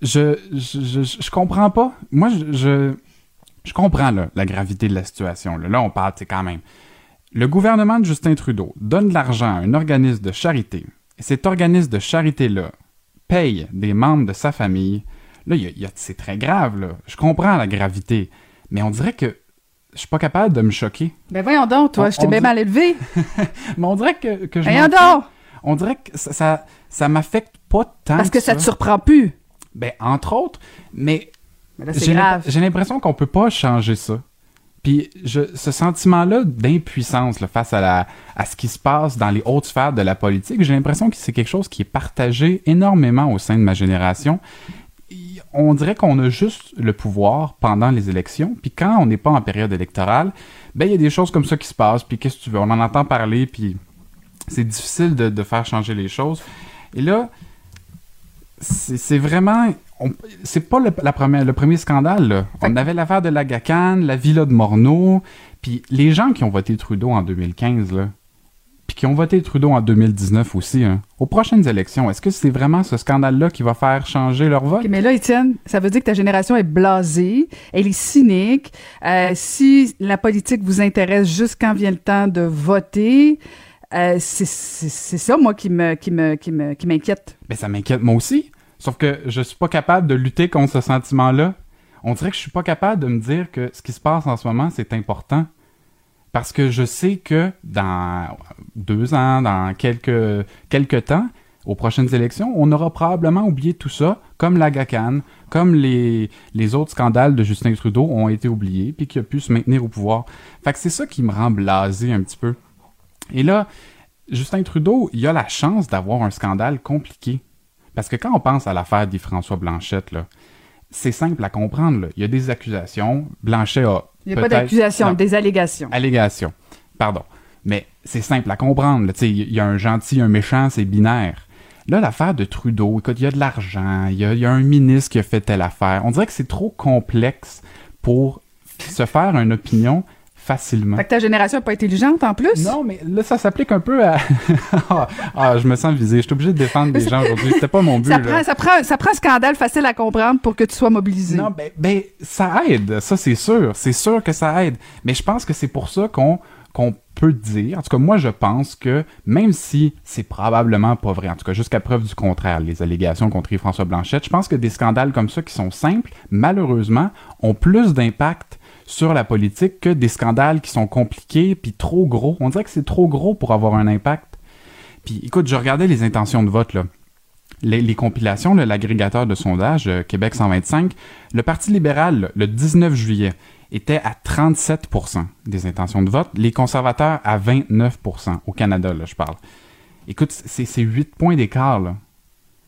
je, je, je, je comprends pas. Moi, je, je, je comprends là, la gravité de la situation. Là, là on parle, c'est quand même. Le gouvernement de Justin Trudeau donne de l'argent à un organisme de charité. Et cet organisme de charité-là paye des membres de sa famille. Là, c'est très grave, là. Je comprends la gravité. Mais on dirait que je suis pas capable de me choquer. Ben voyons donc, toi. On- Je t'ai bien dit- mal élevé. Mais on dirait que, que je Voyons donc! On dirait que ça, ça, ça m'affecte pas tant Parce que ça te surprend plus. Ben, entre autres, mais Mais là, c'est j'ai grave. l'imp- j'ai l'impression qu'on peut pas changer ça. Puis je, ce sentiment-là d'impuissance face à, à ce qui se passe dans les hautes sphères de la politique, j'ai l'impression que c'est quelque chose qui est partagé énormément au sein de ma génération. On dirait qu'on a juste le pouvoir pendant les élections, puis quand on n'est pas en période électorale, ben il y a des choses comme ça qui se passent, puis qu'est-ce que tu veux, on en entend parler, puis c'est difficile de, de faire changer les choses. Et là, c'est vraiment. C'est pas le, la première, le premier scandale. Là. On avait l'affaire de la GACAN, la villa de Morneau, puis les gens qui ont voté Trudeau en 2015, là, puis qui ont voté Trudeau en 2019 aussi, hein, aux prochaines élections, est-ce que c'est vraiment ce scandale-là qui va faire changer leur vote? Mais là, Étienne, ça veut dire que ta génération est blasée, elle est cynique. Euh, si la politique vous intéresse juste quand vient le temps de voter, euh, c'est ça, moi, qui qui me qui me qui m'inquiète. Ben, ça m'inquiète moi aussi. Sauf que je suis pas capable de lutter contre ce sentiment-là. On dirait que je suis pas capable de me dire que ce qui se passe en ce moment, c'est important. Parce que je sais que dans deux ans, dans quelques, quelques temps, aux prochaines élections, on aura probablement oublié tout ça, comme la GACAN, comme les, les autres scandales de Justin Trudeau ont été oubliés, puis qu'il a pu se maintenir au pouvoir. Fait que c'est ça qui me rend blasé un petit peu. Et là, Justin Trudeau, il a la chance d'avoir un scandale compliqué. Parce que quand on pense à l'affaire d'Yves-François Blanchette, là, c'est simple à comprendre. là. Il y a des accusations. Blanchet a. Il n'y a pas peut-être- d'accusation, Non, des allégations. Allégations. Pardon. Mais c'est simple à comprendre. là. Il y a un gentil, un méchant, c'est binaire. Là, l'affaire de Trudeau, écoute, il y a de l'argent, il y a un ministre qui a fait telle affaire. On dirait que c'est trop complexe pour se faire une opinion facilement. Fait que ta génération n'a pas intelligente en plus? Non, mais là, ça s'applique un peu à. ah, je me sens visé. Je suis obligé de défendre des gens aujourd'hui. C'était pas mon but. Ça là. prend, ça, prend, ça prend un scandale facile à comprendre pour que tu sois mobilisé. Non, ben, ben, ça aide. Ça, c'est sûr. C'est sûr que ça aide. Mais je pense que c'est pour ça qu'on qu'on peut dire, en tout cas moi je pense que même si c'est probablement pas vrai, en tout cas jusqu'à preuve du contraire, les allégations contre François Blanchette, je pense que des scandales comme ça qui sont simples, malheureusement, ont plus d'impact sur la politique que des scandales qui sont compliqués puis trop gros. On dirait que c'est trop gros pour avoir un impact. Puis écoute, je regardais les intentions de vote là. Les, les compilations, l'agrégateur de sondage euh, Québec 125, le Parti libéral, le 19 juillet, était à 37% des intentions de vote, les conservateurs à 29% au Canada, là, je parle. Écoute, c'est c'est 8 points d'écart, là.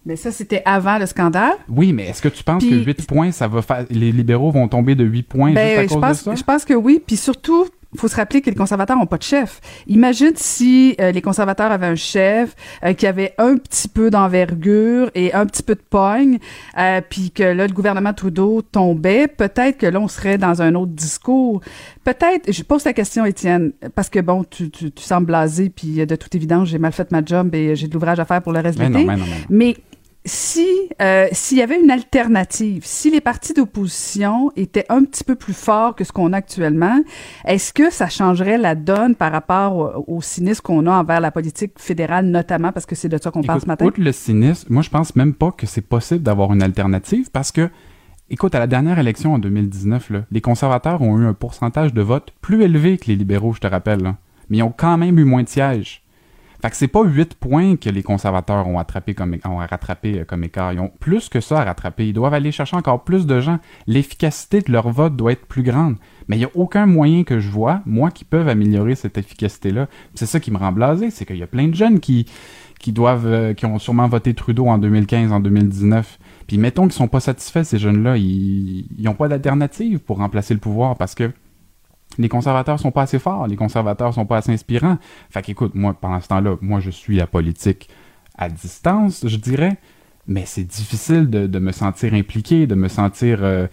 Mais ça, c'était avant le scandale. Oui, mais est-ce que tu penses Puis- que 8 points, ça va faire. Les libéraux vont tomber de 8 points juste à Ben, cause je pense, de ça? je pense que oui. Puis surtout, il faut se rappeler que les conservateurs n'ont pas de chef. Imagine si euh, les conservateurs avaient un chef euh, qui avait un petit peu d'envergure et un petit peu de pogne, euh, puis que là, le gouvernement Trudeau tombait, peut-être que là, on serait dans un autre discours. Peut-être, je pose la question, Étienne, parce que bon, tu, tu, tu sembles blasé, puis de toute évidence, j'ai mal fait ma job et j'ai de l'ouvrage à faire pour le reste de Mais l'été. mais non, mais non. Mais si euh, s'il y avait une alternative, si les partis d'opposition étaient un petit peu plus forts que ce qu'on a actuellement, est-ce que ça changerait la donne par rapport au, au cynisme qu'on a envers la politique fédérale, notamment parce que c'est de ça qu'on parle ce matin? Outre le cynisme, moi je pense même pas que c'est possible d'avoir une alternative parce que, écoute, à la dernière élection en 2019, là, les conservateurs ont eu un pourcentage de vote plus élevé que les libéraux, je te rappelle, là. mais ils ont quand même eu moins de sièges. Fait que c'est pas 8 points que les conservateurs ont, attrapé comme, ont rattrapé euh, comme écart. Ils ont plus que ça à rattraper. Ils doivent aller chercher encore plus de gens. L'efficacité de leur vote doit être plus grande. Mais il n'y a aucun moyen que je vois, moi, qui peuvent améliorer cette efficacité-là. C'est ça qui me rend blasé, c'est qu'il y a plein de jeunes qui, qui doivent, euh, qui ont sûrement voté Trudeau en 2015, en 2019. Puis mettons qu'ils sont pas satisfaits, ces jeunes-là, ils n'ont pas d'alternative pour remplacer le pouvoir parce que les conservateurs sont pas assez forts, les conservateurs sont pas assez inspirants. Fait qu'écoute, moi, pendant ce temps-là, moi, je suis la politique à distance, je dirais, mais c'est difficile de, me sentir impliqué, de me sentir euh,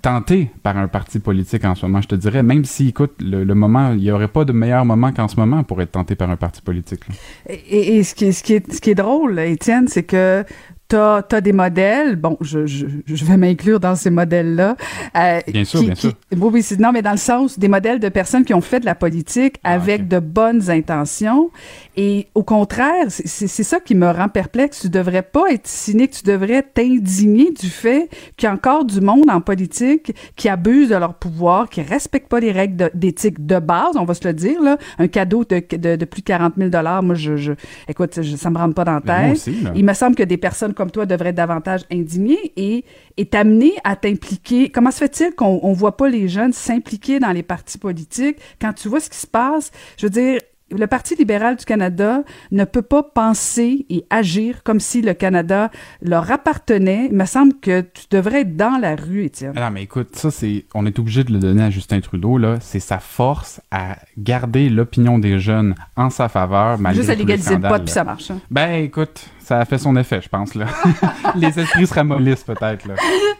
tenté par un parti politique en ce moment, je te dirais, même si, écoute, le, moment, il n'y aurait pas de meilleur moment qu'en ce moment pour être tenté par un parti politique. Et, ce qui est drôle, Étienne, c'est que t'as as des modèles, bon, je, je, je vais m'inclure dans ces modèles-là. Euh, bien sûr, qui, bien qui, sûr. Oui, oui, non, mais dans le sens des modèles de personnes qui ont fait de la politique Ah, avec de bonnes intentions. Et au contraire, c'est ça qui me rend perplexe. Tu devrais pas être cynique, tu devrais t'indigner du fait qu'il y a encore du monde en politique qui abuse de leur pouvoir, qui respecte pas les règles d'éthique de, base, on va se le dire, là. Un cadeau de, de, de plus de 40 000 moi, je, je écoute, je, ça me rentre pas dans la moi tête. aussi. Il me semble que des personnes comme toi devraient être davantage indignées et, et t'amener à t'impliquer. Comment se fait-il qu'on on voit pas les jeunes s'impliquer dans les partis politiques? Quand tu vois ce qui se passe? Je veux dire, le Parti libéral du Canada ne peut pas penser et agir comme si le Canada leur appartenait. Il me semble que tu devrais être dans la rue, Étienne. Non, mais écoute, ça, c'est. On est obligé de le donner à Justin Trudeau, là. C'est sa force à garder l'opinion des jeunes en sa faveur, malgré Juste à légaliser le pot, puis ça marche. hein. Ben, écoute, ça a fait son effet, je pense, là. les esprits se ramollissent, peut-être, là.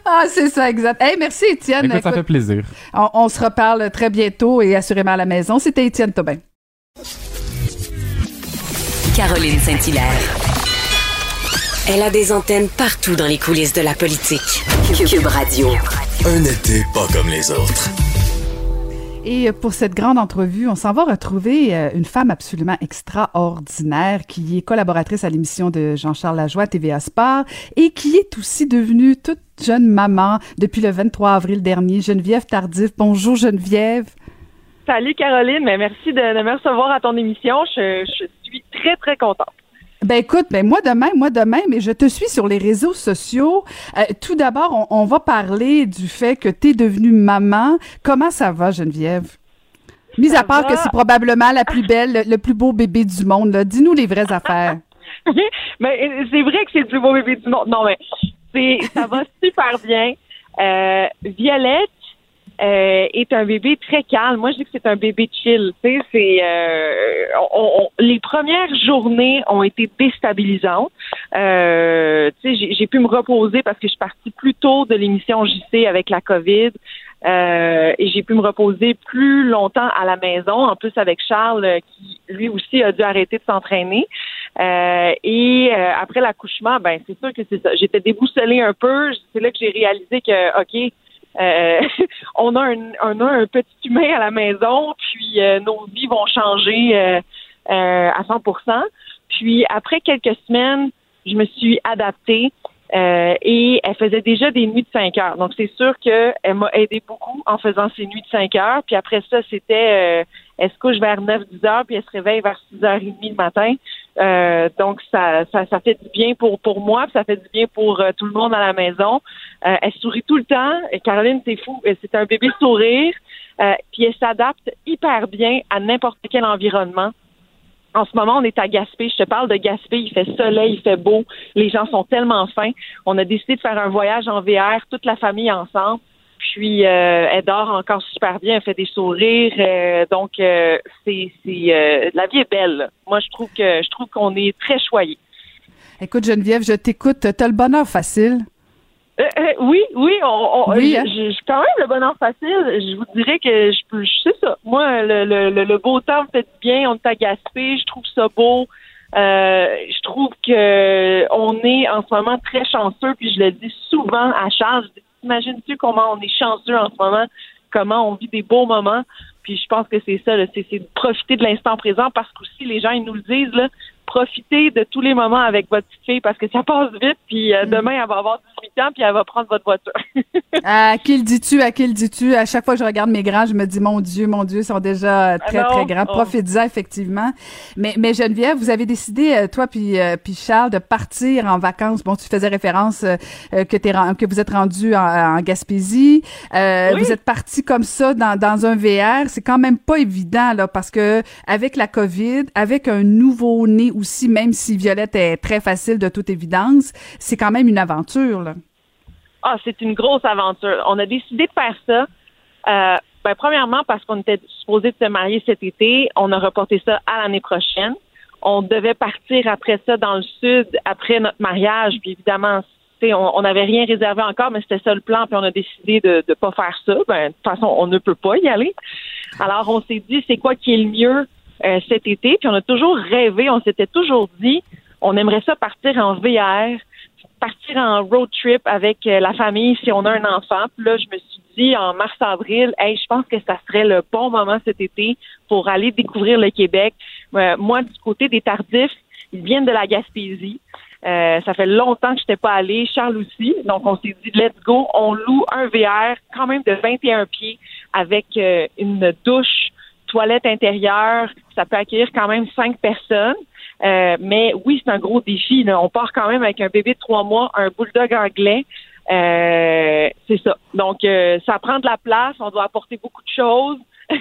Ah, c'est ça, exact. Hey, merci, Étienne. Écoute, ça fait plaisir. on, on se reparle très bientôt et assurément à la maison. C'était Étienne Tobin. Caroline Saint-Hilaire. Elle a des antennes partout dans les coulisses de la politique. Cube Radio. Un été pas comme les autres. Et pour cette grande entrevue, on s'en va retrouver euh, une femme absolument extraordinaire qui est collaboratrice à l'émission de Jean-Charles Lajoie, TVA Sport, et qui est aussi devenue toute jeune maman depuis le 23 avril dernier, Geneviève Tardif. Bonjour Geneviève. Salut Caroline, mais merci de, de me recevoir à ton émission. Je, je suis très, très contente. Ben écoute, ben moi demain, moi demain, mais je te suis sur les réseaux sociaux. Euh, tout d'abord, on, on va parler du fait que tu es devenue maman. Comment ça va, Geneviève? Mis Ça à part va. que c'est probablement la plus belle, le, le plus beau bébé du monde. Dis-nous les vraies affaires. mais euh, c'est vrai que c'est le plus beau bébé du monde. Non, mais ça va super bien. Euh, Violette euh, est un bébé très calme. Moi, je dis que c'est un bébé chill. Tu sais, c'est euh, on- on- les premières journées ont été déstabilisantes. Euh, tu sais, j'ai- pu me reposer parce que je suis partie plus tôt de l'émission JC avec la COVID. Euh, et j'ai pu me reposer plus longtemps à la maison, en plus avec Charles, euh, qui lui aussi a dû arrêter de s'entraîner. Euh, et euh, après l'accouchement, ben c'est sûr que c'est ça. J'étais déboussolée un peu. C'est là que j'ai réalisé que, OK, euh, on, a un, petit humain à la maison, puis euh, nos vies vont changer euh, euh, à 100% Puis après quelques semaines, je me suis adaptée. Euh, et elle faisait déjà des nuits de 5 heures. Donc, c'est sûr qu'elle m'a aidé beaucoup en faisant ces nuits de 5 heures. Puis après ça, c'était, elle se couche vers 9-10 heures, puis elle se réveille vers 6h30 le matin. Euh, donc, ça, ça, ça fait du bien pour, pour moi, ça fait du bien pour euh, tout le monde à la maison. Euh, elle sourit tout le temps. Caroline, c'est fou. Euh, C'est un bébé sourire. Euh, puis elle s'adapte hyper bien à n'importe quel environnement. En ce moment, on est à Gaspé. Je te parle de Gaspé. Il fait soleil, il fait beau. Les gens sont tellement fins. On a décidé de faire un voyage en VR, toute la famille ensemble. Puis euh, elle dort encore super bien. Elle fait des sourires. Euh, donc euh, c'est, la vie est belle. Moi, je trouve que je trouve qu'on est très choyés. Écoute, Geneviève, je t'écoute. T'as le bonheur facile. Oui, oui, on, on- Oui, je- hein? je- quand même le bonheur facile. Je vous dirais que je peux, je sais ça. Moi, le, le, le, le beau temps me fait du bien. On est à Gaspé, je trouve ça beau. Euh, je trouve que on est en ce moment très chanceux, puis je le dis souvent à Charles. Imagine-tu comment on est chanceux en ce moment, comment on vit des beaux moments? Puis je pense que c'est ça, c'est, de profiter de l'instant présent parce qu'aussi les gens ils nous le disent là, profitez de tous les moments avec votre petite fille parce que ça passe vite. Puis euh, demain elle va avoir 18 ans puis elle va prendre votre voiture. À qui le dis-tu? À qui le dis-tu? À chaque fois que je regarde mes grands, je me dis, mon Dieu, mon Dieu, ils sont déjà très, Ah non? très grands. Oh. Profitez-en, effectivement. Mais, mais Geneviève, vous avez décidé, euh, toi puis, euh, puis Charles, de partir en vacances. Bon, tu faisais référence euh, euh, que, t'es, que vous êtes rendu en, en Gaspésie. Euh, Oui. Vous êtes parti comme ça dans, dans un VR. C'est quand même pas évident, là, parce que avec la COVID, avec un nouveau-né aussi, même si Violette est très facile de toute évidence, c'est quand même une aventure. Ah, c'est une grosse aventure. On a décidé de faire ça. Euh, ben, premièrement, parce qu'on était supposé se marier cet été, on a reporté ça à l'année prochaine. On devait partir après ça dans le sud, après notre mariage. Puis évidemment, on n'avait rien réservé encore, mais c'était ça le plan. Puis on a décidé de ne pas faire ça. Ben, de toute façon, on ne peut pas y aller. Alors, on s'est dit, c'est quoi qui est le mieux euh, cet été? Puis on a toujours rêvé, on s'était toujours dit, on aimerait ça partir en VR partir en road trip avec euh, la famille si on a un enfant. Puis là, je me suis dit en mars-avril, hey, je pense que ça serait le bon moment cet été pour aller découvrir le Québec. Euh, moi, du côté des Tardifs, ils viennent de la Gaspésie. Euh, ça fait longtemps que je n'étais pas allée, Charles aussi. Donc, on s'est dit, let's go, on loue un VR quand même de 21 pieds avec une douche, toilette intérieure. Ça peut accueillir quand même cinq personnes. Euh, mais oui, c'est un gros défi. là. On part quand même avec un bébé de trois mois, un bulldog anglais. Euh, c'est ça. Donc, euh, ça prend de la place. On doit apporter beaucoup de choses.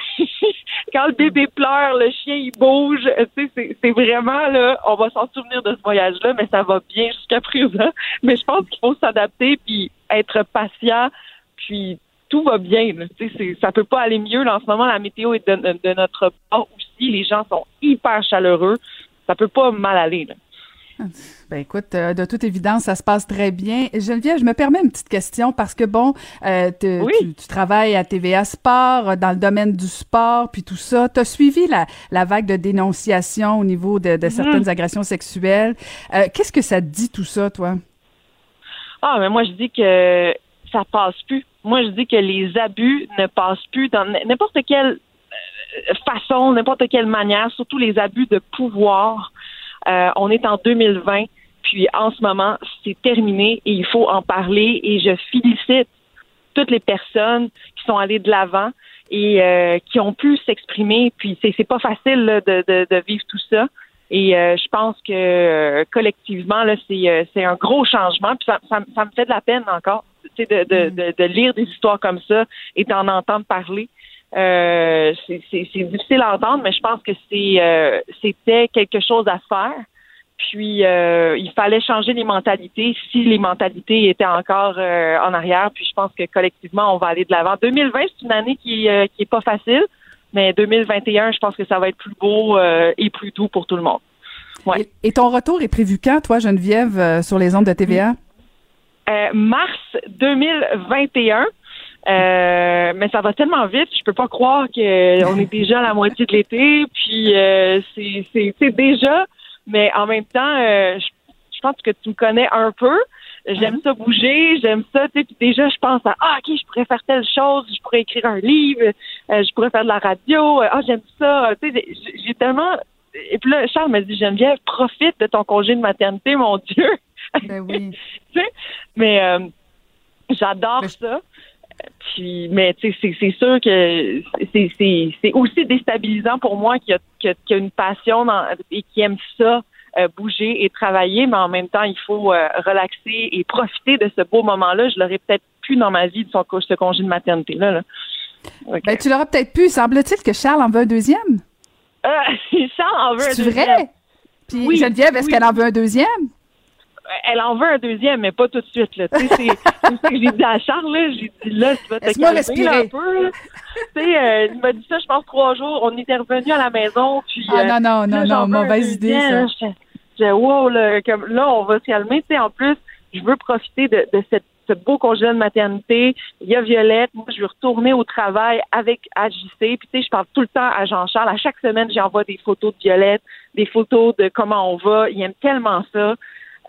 Quand le bébé pleure, le chien il bouge. C'est vraiment là. On va s'en souvenir de ce voyage-là, mais ça va bien jusqu'à présent. Mais je pense qu'il faut s'adapter puis être patient. Puis tout va bien. là. Tu sais, c'est- ça peut pas aller mieux. Là, en ce moment, la météo est de, notre part aussi. Les gens sont hyper chaleureux. Ça peut pas mal aller. Là. Ben écoute, euh, de toute évidence, ça se passe très bien. Geneviève, je me permets une petite question parce que bon, euh, te- tu, tu travailles à TVA Sport, euh, dans le domaine du sport, puis tout ça. Tu as suivi la, la vague de dénonciation au niveau de, de Mhm. certaines agressions sexuelles. Euh, Qu'est-ce que ça te dit tout ça, toi? Ah, mais moi, je dis que ça passe plus. Moi, je dis que les abus ne passent plus dans n'importe quelle euh, façon, n'importe quelle manière, surtout les abus de pouvoir. Euh, on est en 2020, puis en ce moment, c'est terminé et il faut en parler et je félicite toutes les personnes qui sont allées de l'avant et euh, qui ont pu s'exprimer. Puis c'est pas facile là, de, de, de vivre tout ça. Et euh, je pense que euh, collectivement, là, c'est euh, c'est un gros changement. Puis ça, ça, me fait de la peine encore, de, de, de, de lire des histoires comme ça et d'en entendre parler. Euh, c'est c'est- c'est difficile à entendre, mais je pense que c'est euh, c'était quelque chose à faire. Puis euh, il fallait changer les mentalités si les mentalités étaient encore en arrière. Puis je pense que collectivement, on va aller de l'avant. 2020, c'est une année qui, euh, qui est pas facile, mais 2021, je pense que ça va être plus beau et plus doux pour tout le monde. Ouais. Et, et ton retour est prévu quand, toi, Geneviève, sur les ondes de TVA? Euh, mars 2021. Euh, mais ça va tellement vite, je peux pas croire que on est déjà à la moitié de l'été, puis euh, c'est déjà, mais en même temps, euh, je, je pense que tu me connais un peu. J'aime ça bouger, j'aime ça, tu sais, puis déjà je pense à ah ok, je pourrais faire telle chose, je pourrais écrire un livre, euh, je pourrais faire de la radio, euh, ah j'aime ça, tu sais, j'ai- j'ai tellement et puis là Charles m'a dit Geneviève, profite de ton congé de maternité, mon Dieu. Ben oui. Mais euh, j'adore ça. Puis, mais tu sais, c'est- c'est sûr que c'est- c'est c'est aussi déstabilisant pour moi qui a, qui a, une passion dans- et qui aime ça, euh, bouger et travailler, mais en même temps, il faut euh, relaxer et profiter de ce beau moment-là. Je l'aurais peut-être plus dans ma vie de son, ce congé de maternité-là. Là. Ben, tu l'auras peut-être pu. Semble-t-il que Charles en veut un deuxième? Euh, Charles en veut un C'est deuxième. vrai? Puis Oui, Geneviève, est-ce oui. qu'elle en veut un deuxième? Elle en veut un deuxième, mais pas tout de suite. Là. C'est c'est ça que j'ai dit à Charles. là. J'ai dit là, tu vas te calmer un peu. là. Tu sais, euh, il m'a dit ça, je pense, trois jours. On était revenu à la maison. Puis, Ah, euh, non, non, non, là, j'en non, un mauvaise idée, ça. J'étais- J'étais wow, là, comme, là, on va se calmer. En plus, je veux profiter de, de cette ce beau congé de maternité. Il y a Violette. Moi, je veux retourner au travail avec AJC. Puis, tu sais, je parle tout le temps à Jean-Charles. À chaque semaine, j'envoie des photos de Violette, des photos de comment on va. Il aime tellement ça.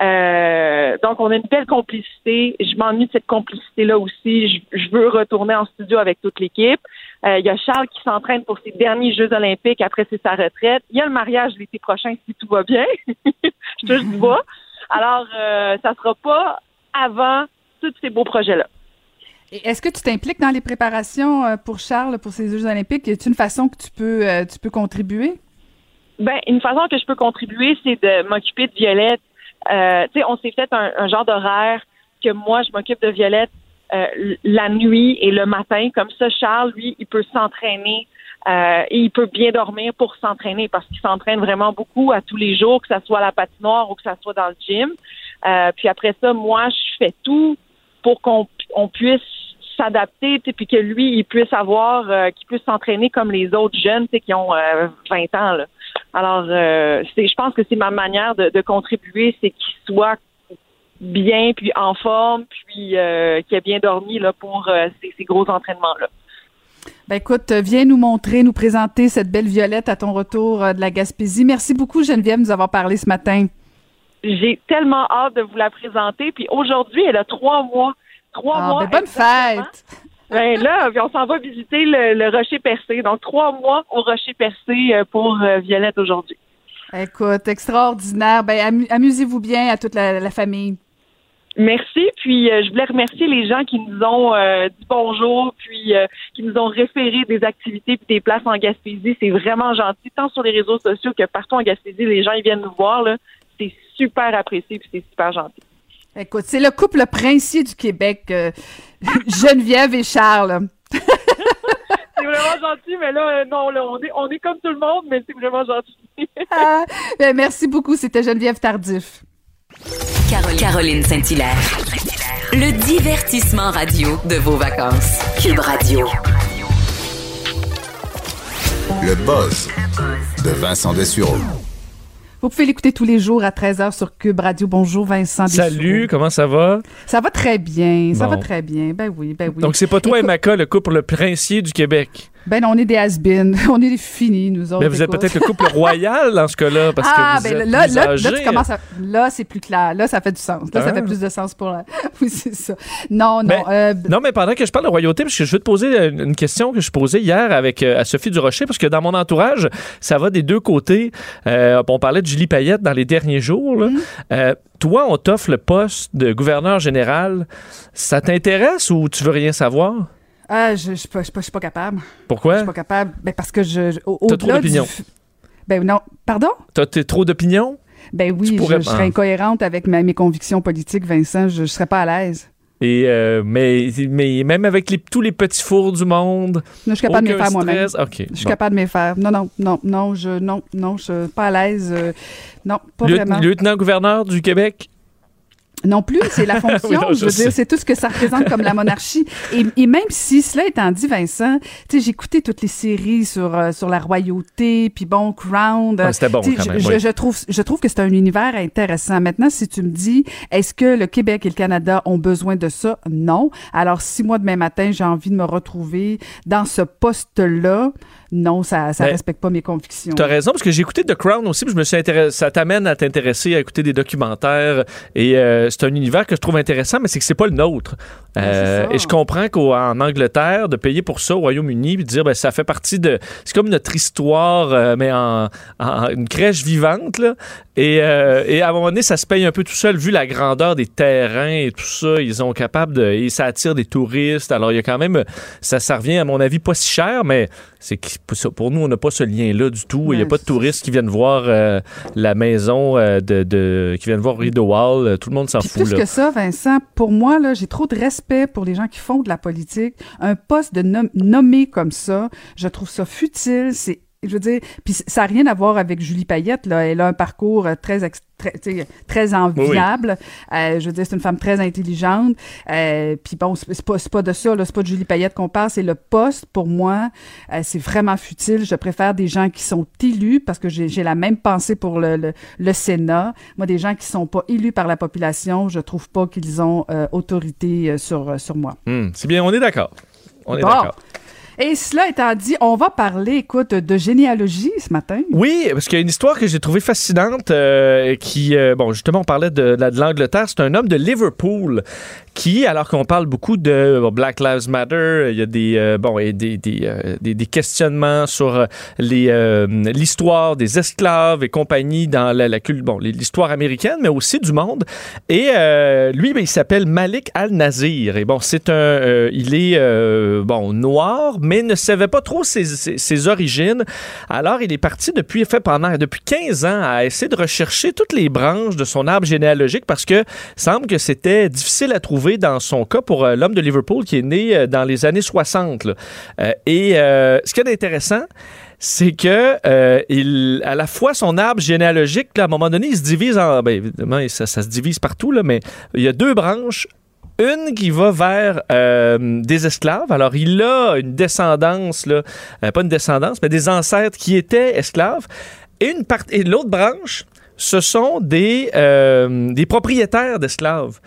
Euh, donc, on a une belle complicité. Je m'ennuie de cette complicité-là aussi. Je, veux retourner en studio avec toute l'équipe. Euh, il y a Charles qui s'entraîne pour ses derniers Jeux olympiques après c'est sa retraite. Il y a le mariage l'été prochain si tout va bien. je touche du bois. Alors, euh, ça sera pas avant tous ces beaux projets-là. Est-ce que tu t'impliques dans les préparations euh, pour Charles pour ces Jeux olympiques? Est-ce une façon que tu peux, tu peux contribuer? Ben, une façon que je peux contribuer, c'est de m'occuper de Violette euh, tu sais, on s'est fait un, genre d'horaire que moi, je m'occupe de Violette euh, la nuit et le matin. Comme ça, Charles, lui, il peut s'entraîner euh, et il peut bien dormir pour s'entraîner parce qu'il s'entraîne vraiment beaucoup à tous les jours, que ça soit à la patinoire ou que ça soit dans le gym. puis après ça, moi, je fais tout pour qu'on on puisse s'adapter, puis que lui, il puisse avoir, qu'il puisse s'entraîner comme les autres jeunes, qui ont 20 ans. Là. Alors, euh, je pense que c'est ma manière de, contribuer, c'est qu'il soit bien, puis en forme, puis euh, qu'il ait bien dormi là, pour euh, ces, gros entraînements-là. Ben écoute, viens nous montrer, nous présenter cette belle violette à ton retour de la Gaspésie. Merci beaucoup, Geneviève, de nous avoir parlé ce matin. J'ai tellement hâte de vous la présenter. Puis aujourd'hui, elle a trois mois. Trois ah, mois. Ben bonne fête! Ben là, on s'en va visiter le, Rocher Percé. Donc, trois mois au Rocher Percé euh, pour euh, Violette aujourd'hui. Écoute, extraordinaire. Ben, amusez-vous bien à toute la, famille. Merci. Puis euh, je voulais remercier les gens qui nous ont dit bonjour, puis qui nous ont référé des activités puis des places en Gaspésie. C'est vraiment gentil, tant sur les réseaux sociaux que partout en Gaspésie, les gens ils viennent nous voir. C'est super apprécié puis c'est super gentil. Écoute, c'est le couple princier du Québec, euh, Geneviève et Charles. c'est vraiment gentil, mais là, euh, non, on, est, on est comme tout le monde, mais c'est vraiment gentil. Ah, ben, merci beaucoup, c'était Geneviève Tardif. Caroline Saint-Hilaire. Le divertissement radio de vos vacances. Cube Radio. Le buzz de Vincent Dessureau. Vous pouvez l'écouter tous les jours à 13h sur Cube Radio. Bonjour Vincent. Salut, comment ça va? Ça va très bien, ça va très bien. Ben oui, ben oui. Donc c'est pas toi et Maca, le couple le princier du Québec? Ben non, on est des has On est des finis, nous autres. Mais vous êtes peut-être le couple royal dans ce cas-là, parce ah, que vous ben êtes là, plus là, là, tu commences à... Là, c'est plus clair. Là, ça fait du sens. Là, ça Ah. fait plus de sens pour la... Oui, c'est ça. Non, non. Mais- euh, Non, mais pendant que je parle de royauté, parce que je veux te poser euh, une question que je posais hier avec euh, à Sophie Durocher, parce que dans mon entourage, ça va des deux côtés. Euh, on parlait de Julie Payette dans les derniers jours. là. Euh, toi, on t'offre le poste de gouverneur général. Ça t'intéresse ou tu veux rien savoir? Ah, je je suis pas, je suis pas- je suis pas capable. Je Pourquoi? suis pas capable. Ben parce que je... T'as trop du d'opinions. Ben non. Pardon? T'as trop d'opinions? Ben oui, je, serais incohérente avec ma- mes convictions politiques, Vincent. Je, je serais pas à l'aise. Et euh, mais, mais même avec les- tous les petits fours du monde. Non, je suis capable de me faire moi-même. stress. OK. Je suis bon. capable de me faire. Non, non, non, non, je, non, non, je suis pas à l'aise. euh, non, pas Lieu- vraiment. Lieutenant-gouverneur du Québec? Non plus, c'est la fonction. Oui, non, je je veux sais. dire, c'est tout ce que ça représente comme la monarchie. Et, et même si cela étant dit, Vincent, tu sais, j'ai écouté toutes les séries sur euh, sur la royauté, puis bon, Crown. Ah, c'était bon, quand je, même, je- oui. je trouve, je trouve que c'est un univers intéressant. Maintenant, si tu me dis, est-ce que le Québec et le Canada ont besoin de ça? Non. Alors, si moi demain matin j'ai envie de me retrouver dans ce poste-là, non, ça Ben, respecte pas mes convictions. T'as raison, parce que j'ai écouté The Crown aussi, puis je me suis intéressé. Ça t'amène à t'intéresser à écouter des documentaires. Et euh, c'est un univers que je trouve intéressant, mais c'est que c'est pas le nôtre. Euh, et je comprends qu'en Angleterre, de payer pour ça au Royaume-Uni, puis de dire ben, ça fait partie de. C'est comme notre histoire, euh, mais en, en une crèche vivante. Là. Et, euh, et à un moment donné, ça se paye un peu tout seul, vu la grandeur des terrains et tout ça. Ils sont capables de. Et ça attire des touristes. Alors, il y a quand même. Ça, ça revient, à mon avis, pas si cher, mais c'est pour nous, on n'a pas ce lien-là du tout. Il n'y a pas de touristes qui viennent voir euh, la maison euh, de, de- qui viennent voir Rideau Hall. Euh, Tout le monde s'en fout. plus là. que ça, Vincent, pour moi, là, j'ai trop de respect pour les gens qui font de la politique. Un poste de nom- nommé comme ça, je trouve ça futile, c'est Je veux dire, puis ça n'a rien à voir avec Julie Payette, là. Elle a un parcours euh, très, très, très enviable. Euh, je veux dire, c'est une femme très intelligente. Euh, puis bon, c'est pas, pas de ça, là. C'est pas de Julie Payette qu'on parle, c'est le poste. Pour moi, euh, c'est vraiment futile. Je préfère des gens qui sont élus, parce que j'ai la même pensée pour le, le, le Sénat. Moi, des gens qui sont pas élus par la population, je trouve pas qu'ils ont autorité sur, sur moi. Hmm, c'est bien, on est d'accord. On est Bon. d'accord. Et cela étant dit, on va parler, écoute, de généalogie ce matin. Oui, parce qu'il y a une histoire que j'ai trouvée fascinante euh, qui, euh, bon, justement, on parlait de, de l'Angleterre. C'est un homme de Liverpool qui, alors qu'on parle beaucoup de Black Lives Matter, il y a des, euh, bon, et des, des, des, questionnements sur l'histoire des esclaves et compagnie dans la, la bon, l'histoire américaine, mais aussi du monde. Et lui, ben, il s'appelle Malik Al-Nazir. Et bon, c'est un, il est bon noir, mais ne savait pas trop ses, origines. Alors, il est parti depuis, fait pendant depuis 15 ans à essayer de rechercher toutes les branches de son arbre généalogique parce que semble que c'était difficile à trouver dans son cas pour euh, l'homme de Liverpool qui est né euh, dans les années 60. là. Euh, et ce qui est intéressant, c'est que à la fois son arbre généalogique, à un moment donné, il se divise en. Ben, évidemment, ça, se divise partout, mais il y a deux branches. Une qui va vers euh, des esclaves. Alors, il a une descendance, là, euh, pas une descendance, mais des ancêtres qui étaient esclaves. Et, une part- et l'autre branche, ce sont des, euh, des propriétaires d'esclaves.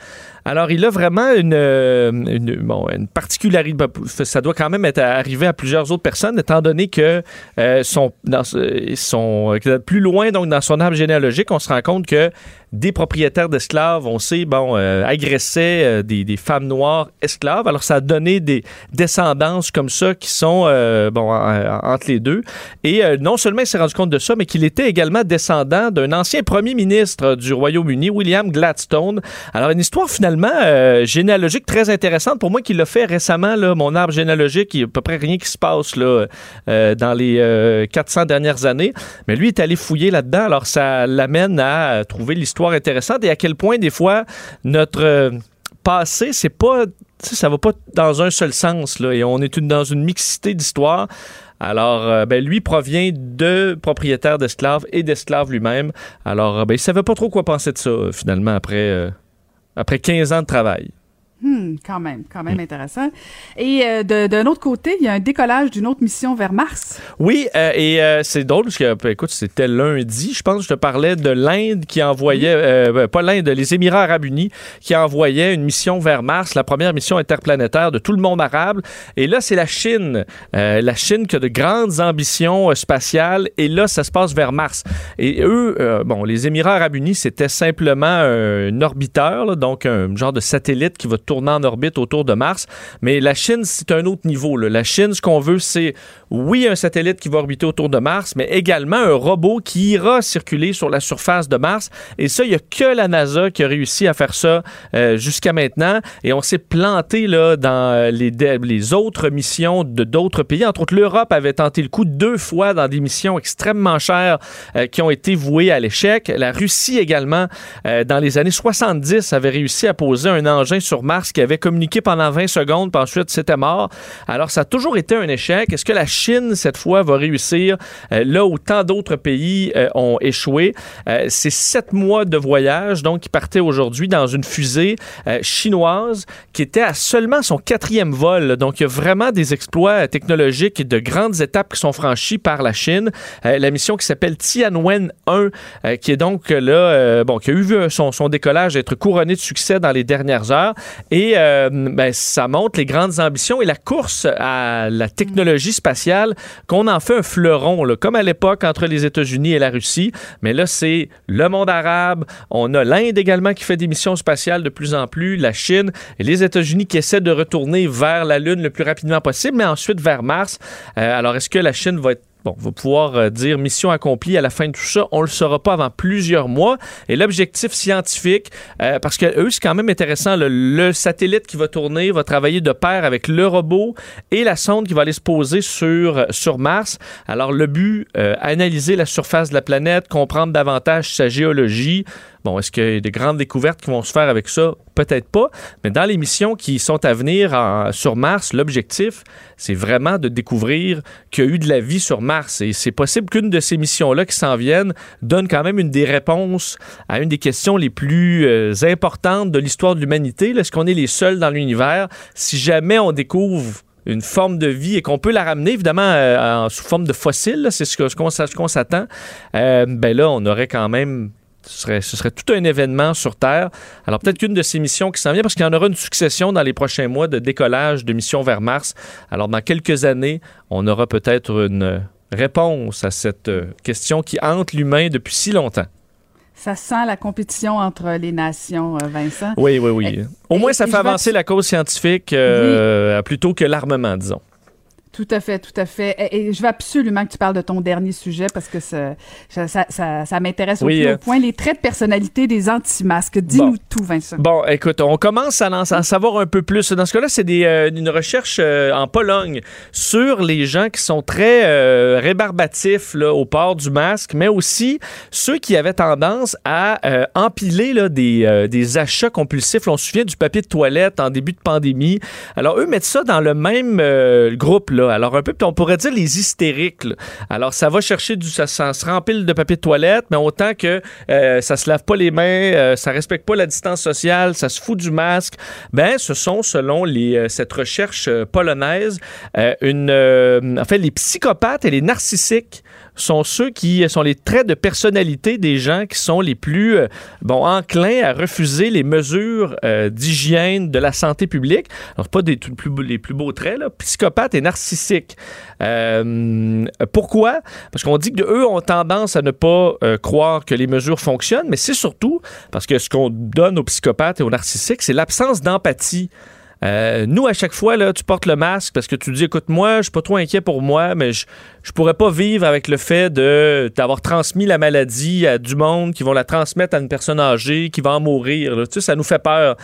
Alors, il a vraiment une, euh, une, bon, une particularité. Ben, Ça doit quand même être arrivé à plusieurs autres personnes, étant donné que euh, sont, dans, sont euh, plus loin donc dans son arbre généalogique, on se rend compte que des propriétaires d'esclaves, on sait, bon, euh, agressaient euh, des, des femmes noires esclaves. Alors, ça a donné des descendances comme ça qui sont, bon, en- en- entre les deux. Et non seulement il s'est rendu compte de ça, mais qu'il était également descendant d'un ancien premier ministre du Royaume-Uni, William Gladstone. Alors, une histoire finalement euh, généalogique très intéressante pour moi qui l'a fait récemment, là, mon arbre généalogique, il y a à peu près rien qui se passe là, euh, dans les euh, 400 dernières années. Mais lui est allé fouiller là-dedans, alors ça l'amène à trouver l'histoire intéressante et à quel point des fois notre euh, passé, c'est pas ça va pas dans un seul sens là, et on est dans une mixité d'histoires. Alors, euh, ben, lui provient de propriétaires d'esclaves et d'esclaves lui-même. Alors, euh, ben, il savait pas trop quoi penser de ça, euh, finalement, après, euh, après 15 ans de travail. Hmm, quand même, quand même intéressant. Et euh, d'un autre côté, il y a un décollage d'une autre mission vers Mars. Oui, euh, et euh, c'est drôle parce que, ben, écoute, c'était lundi, je pense, je te parlais de l'Inde qui envoyait, euh, ben, pas l'Inde, les Émirats arabes unis qui envoyaient une mission vers Mars, la première mission interplanétaire de tout le monde arabe. Et là, c'est la Chine. Euh, la Chine qui a de grandes ambitions euh, spatiales. Et là, ça se passe vers Mars. Et eux, euh, bon, les Émirats arabes unis, c'était simplement un orbiteur, là, donc un genre de satellite qui va tourner en orbite autour de Mars. Mais la Chine, c'est un autre niveau. La Chine, ce qu'on veut, c'est, oui, un satellite qui va orbiter autour de Mars, mais également un robot qui ira circuler sur la surface de Mars. Et ça, il n'y a que la NASA qui a réussi à faire ça euh, jusqu'à maintenant. Et on s'est planté là, dans les, les autres missions de d'autres pays. Entre autres, l'Europe avait tenté le coup deux fois dans des missions extrêmement chères euh, qui ont été vouées à l'échec. La Russie également, euh, dans les années 70, avait réussi à poser un engin sur Mars qui avait communiqué pendant 20 secondes, puis ensuite c'était mort. Alors ça a toujours été un échec. Est-ce que la Chine, cette fois, va réussir euh, là où tant d'autres pays euh, ont échoué? Euh, C'est sept mois de voyage, donc qui partait aujourd'hui dans une fusée chinoise qui était à seulement son quatrième vol. Donc il y a vraiment des exploits technologiques et de grandes étapes qui sont franchies par la Chine. La mission qui s'appelle Tianwen 1, euh, qui est donc là, bon, qui a eu son, son décollage être couronné de succès dans les dernières heures. Et ben, ça montre les grandes ambitions et la course à la technologie spatiale, qu'on en fait un fleuron, comme à l'époque entre les États-Unis et la Russie. Mais là, c'est le monde arabe. On a l'Inde également qui fait des missions spatiales de plus en plus, la Chine et les États-Unis qui essaient de retourner vers la Lune le plus rapidement possible, mais ensuite vers Mars. Euh, alors, est-ce que la Chine va être Bon, on va pouvoir euh, dire mission accomplie à la fin de tout ça. On le saura pas avant plusieurs mois. Et l'objectif scientifique, euh, parce que eux, c'est quand même intéressant, le, satellite qui va tourner va travailler de pair avec le robot et la sonde qui va aller se poser sur, sur Mars. Alors, le but, euh, analyser la surface de la planète, comprendre davantage sa géologie. Bon, est-ce qu'il y a des grandes découvertes qui vont se faire avec ça? Peut-être pas. Mais dans les missions qui sont à venir en- sur Mars, l'objectif, c'est vraiment de découvrir qu'il y a eu de la vie sur Mars. Et c'est possible qu'une de ces missions-là qui s'en viennent donne quand même une des réponses à une des questions les plus euh, importantes de l'histoire de l'humanité. Est-ce qu'on est les seuls dans l'univers? Si jamais on découvre une forme de vie et qu'on peut la ramener évidemment euh, sous forme de fossile, c'est ce qu'on s'attend, euh, ben là, on aurait quand même ce serait, ce serait tout un événement sur Terre. Alors peut-être qu'une de ces missions qui s'en vient, parce qu'il y en aura une succession dans les prochains mois de décollage de missions vers Mars. Alors dans quelques années, on aura peut-être une réponse à cette euh, question qui hante l'humain depuis si longtemps. Ça sent la compétition entre les nations, euh, Vincent. Oui, oui, oui. Et- Au moins, ça fait avancer la cause scientifique euh, plutôt que l'armement, disons. Tout à fait, tout à fait. Et, et je veux absolument que tu parles de ton dernier sujet parce que ça, ça, ça, ça- ça m'intéresse au Oui, plus euh, haut point. Les traits de personnalité des anti-masques. Dis-nous Bon. tout, Vincent. Bon, écoute, on commence à en savoir un peu plus. Dans ce cas-là, c'est euh, une recherche euh, en Pologne sur les gens qui sont très euh, rébarbatifs là, au port du masque, mais aussi ceux qui avaient tendance à euh, empiler là, des, des achats compulsifs. On se souvient du papier de toilette en début de pandémie. Alors, eux mettent ça dans le même groupe. Là. Alors, un peu, on pourrait dire les hystériques. Alors, ça va chercher du... Ça, se rempile de papier de toilette, mais autant que euh, ça se lave pas les mains, euh, ça respecte pas la distance sociale, ça se fout du masque. Ben, ce sont, selon euh, cette recherche euh, polonaise, euh, en fait, les psychopathes et les narcissiques sont ceux qui sont les traits de personnalité des gens qui sont les plus euh, bon enclins à refuser les mesures euh, d'hygiène de la santé publique. Alors pas des plus, les plus beaux traits là, psychopathes et narcissiques. Euh, pourquoi? Parce qu'on dit que eux ont tendance à ne pas croire que les mesures fonctionnent, mais c'est surtout parce que ce qu'on donne aux psychopathes et aux narcissiques, c'est l'absence d'empathie. Euh, nous, à chaque fois, là, tu portes le masque parce que tu dis, écoute, moi, je suis pas trop inquiet pour moi, mais je, je pourrais pas vivre avec le fait de d'avoir transmis la maladie à du monde qui vont la transmettre à une personne âgée qui va en mourir. Tu sais, ça nous fait peur.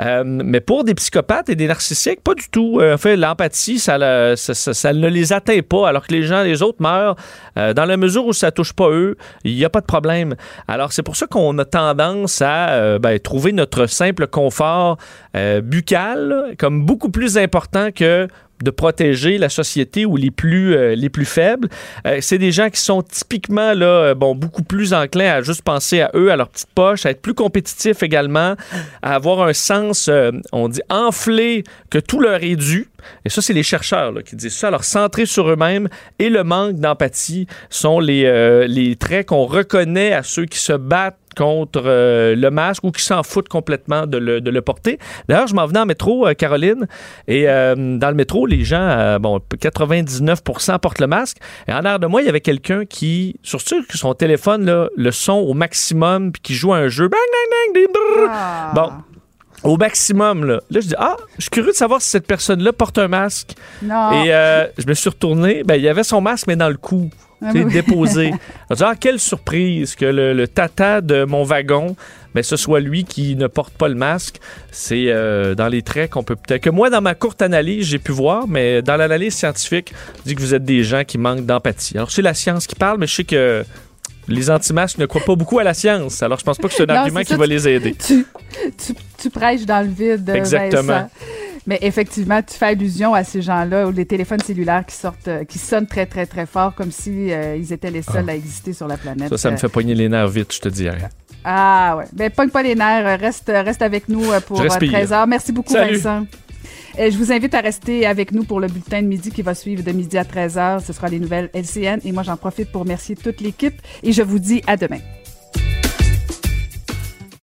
Euh, mais pour des psychopathes et des narcissiques, pas du tout. Euh, en fait, l'empathie, ça, ne les atteint pas, alors que les gens, les autres meurent. Dans la mesure où ça touche pas eux, il n'y a pas de problème. Alors, c'est pour ça qu'on a tendance à ben, trouver notre simple confort buccal comme beaucoup plus important que de protéger la société ou les plus, euh, les plus faibles. Euh, c'est des gens qui sont typiquement là, euh, bon, beaucoup plus enclins à juste penser à eux, à leur petite poche, à être plus compétitifs également, à avoir un sens, on dit, enflé que tout leur est dû. Et ça, c'est les chercheurs qui disent ça. Alors, centrés sur eux-mêmes et le manque d'empathie sont les, les traits qu'on reconnaît à ceux qui se battent contre euh, le masque ou qui s'en foutent complètement de le, de le porter. D'ailleurs, je m'en venais en métro, euh, Caroline, et euh, dans le métro, les gens, bon, 99 portent le masque. Et en arrière de moi, il y avait quelqu'un qui, sur sûr que son téléphone, là, le son au maximum, puis qui joue à un jeu. Bang, bang, bang. Ah. Bon. Au maximum, là. Là, je dis, ah, je suis curieux de savoir si cette personne-là porte un masque. Non. Et euh, je me suis retourné, ben, il y avait son masque, mais dans le cou. Ah oui. déposé. Ah, quelle surprise que le, le tata de mon wagon, ben, ce soit lui qui ne porte pas le masque. C'est euh, dans les traits qu'on peut peut-être. Que moi, dans ma courte analyse, j'ai pu voir, mais dans l'analyse scientifique, on dit que vous êtes des gens qui manquent d'empathie. Alors, c'est la science qui parle, mais je sais que les anti-masques ne croient pas beaucoup à la science. Alors, je pense pas que c'est un Non, argument qui ça, va tu- les aider. Tu, tu, tu prêches dans le vide, Exactement. Vincent. Mais effectivement, tu fais allusion à ces gens-là, ou les téléphones cellulaires qui sortent, euh, qui sonnent très, très, très fort, comme si euh, ils étaient les seuls à exister sur la planète. Ah. Ça, ça me Euh, fait pogner les nerfs vite, je te dirais. Ah ouais. Ben, pogne pas les nerfs. Reste, reste avec nous pour Je euh, respire. 13 heures. Merci beaucoup, Salut. Vincent. Je vous invite à rester avec nous pour le bulletin de midi qui va suivre de midi à 13 heures. Ce sera les nouvelles LCN. Et moi, j'en profite pour remercier toute l'équipe et je vous dis à demain.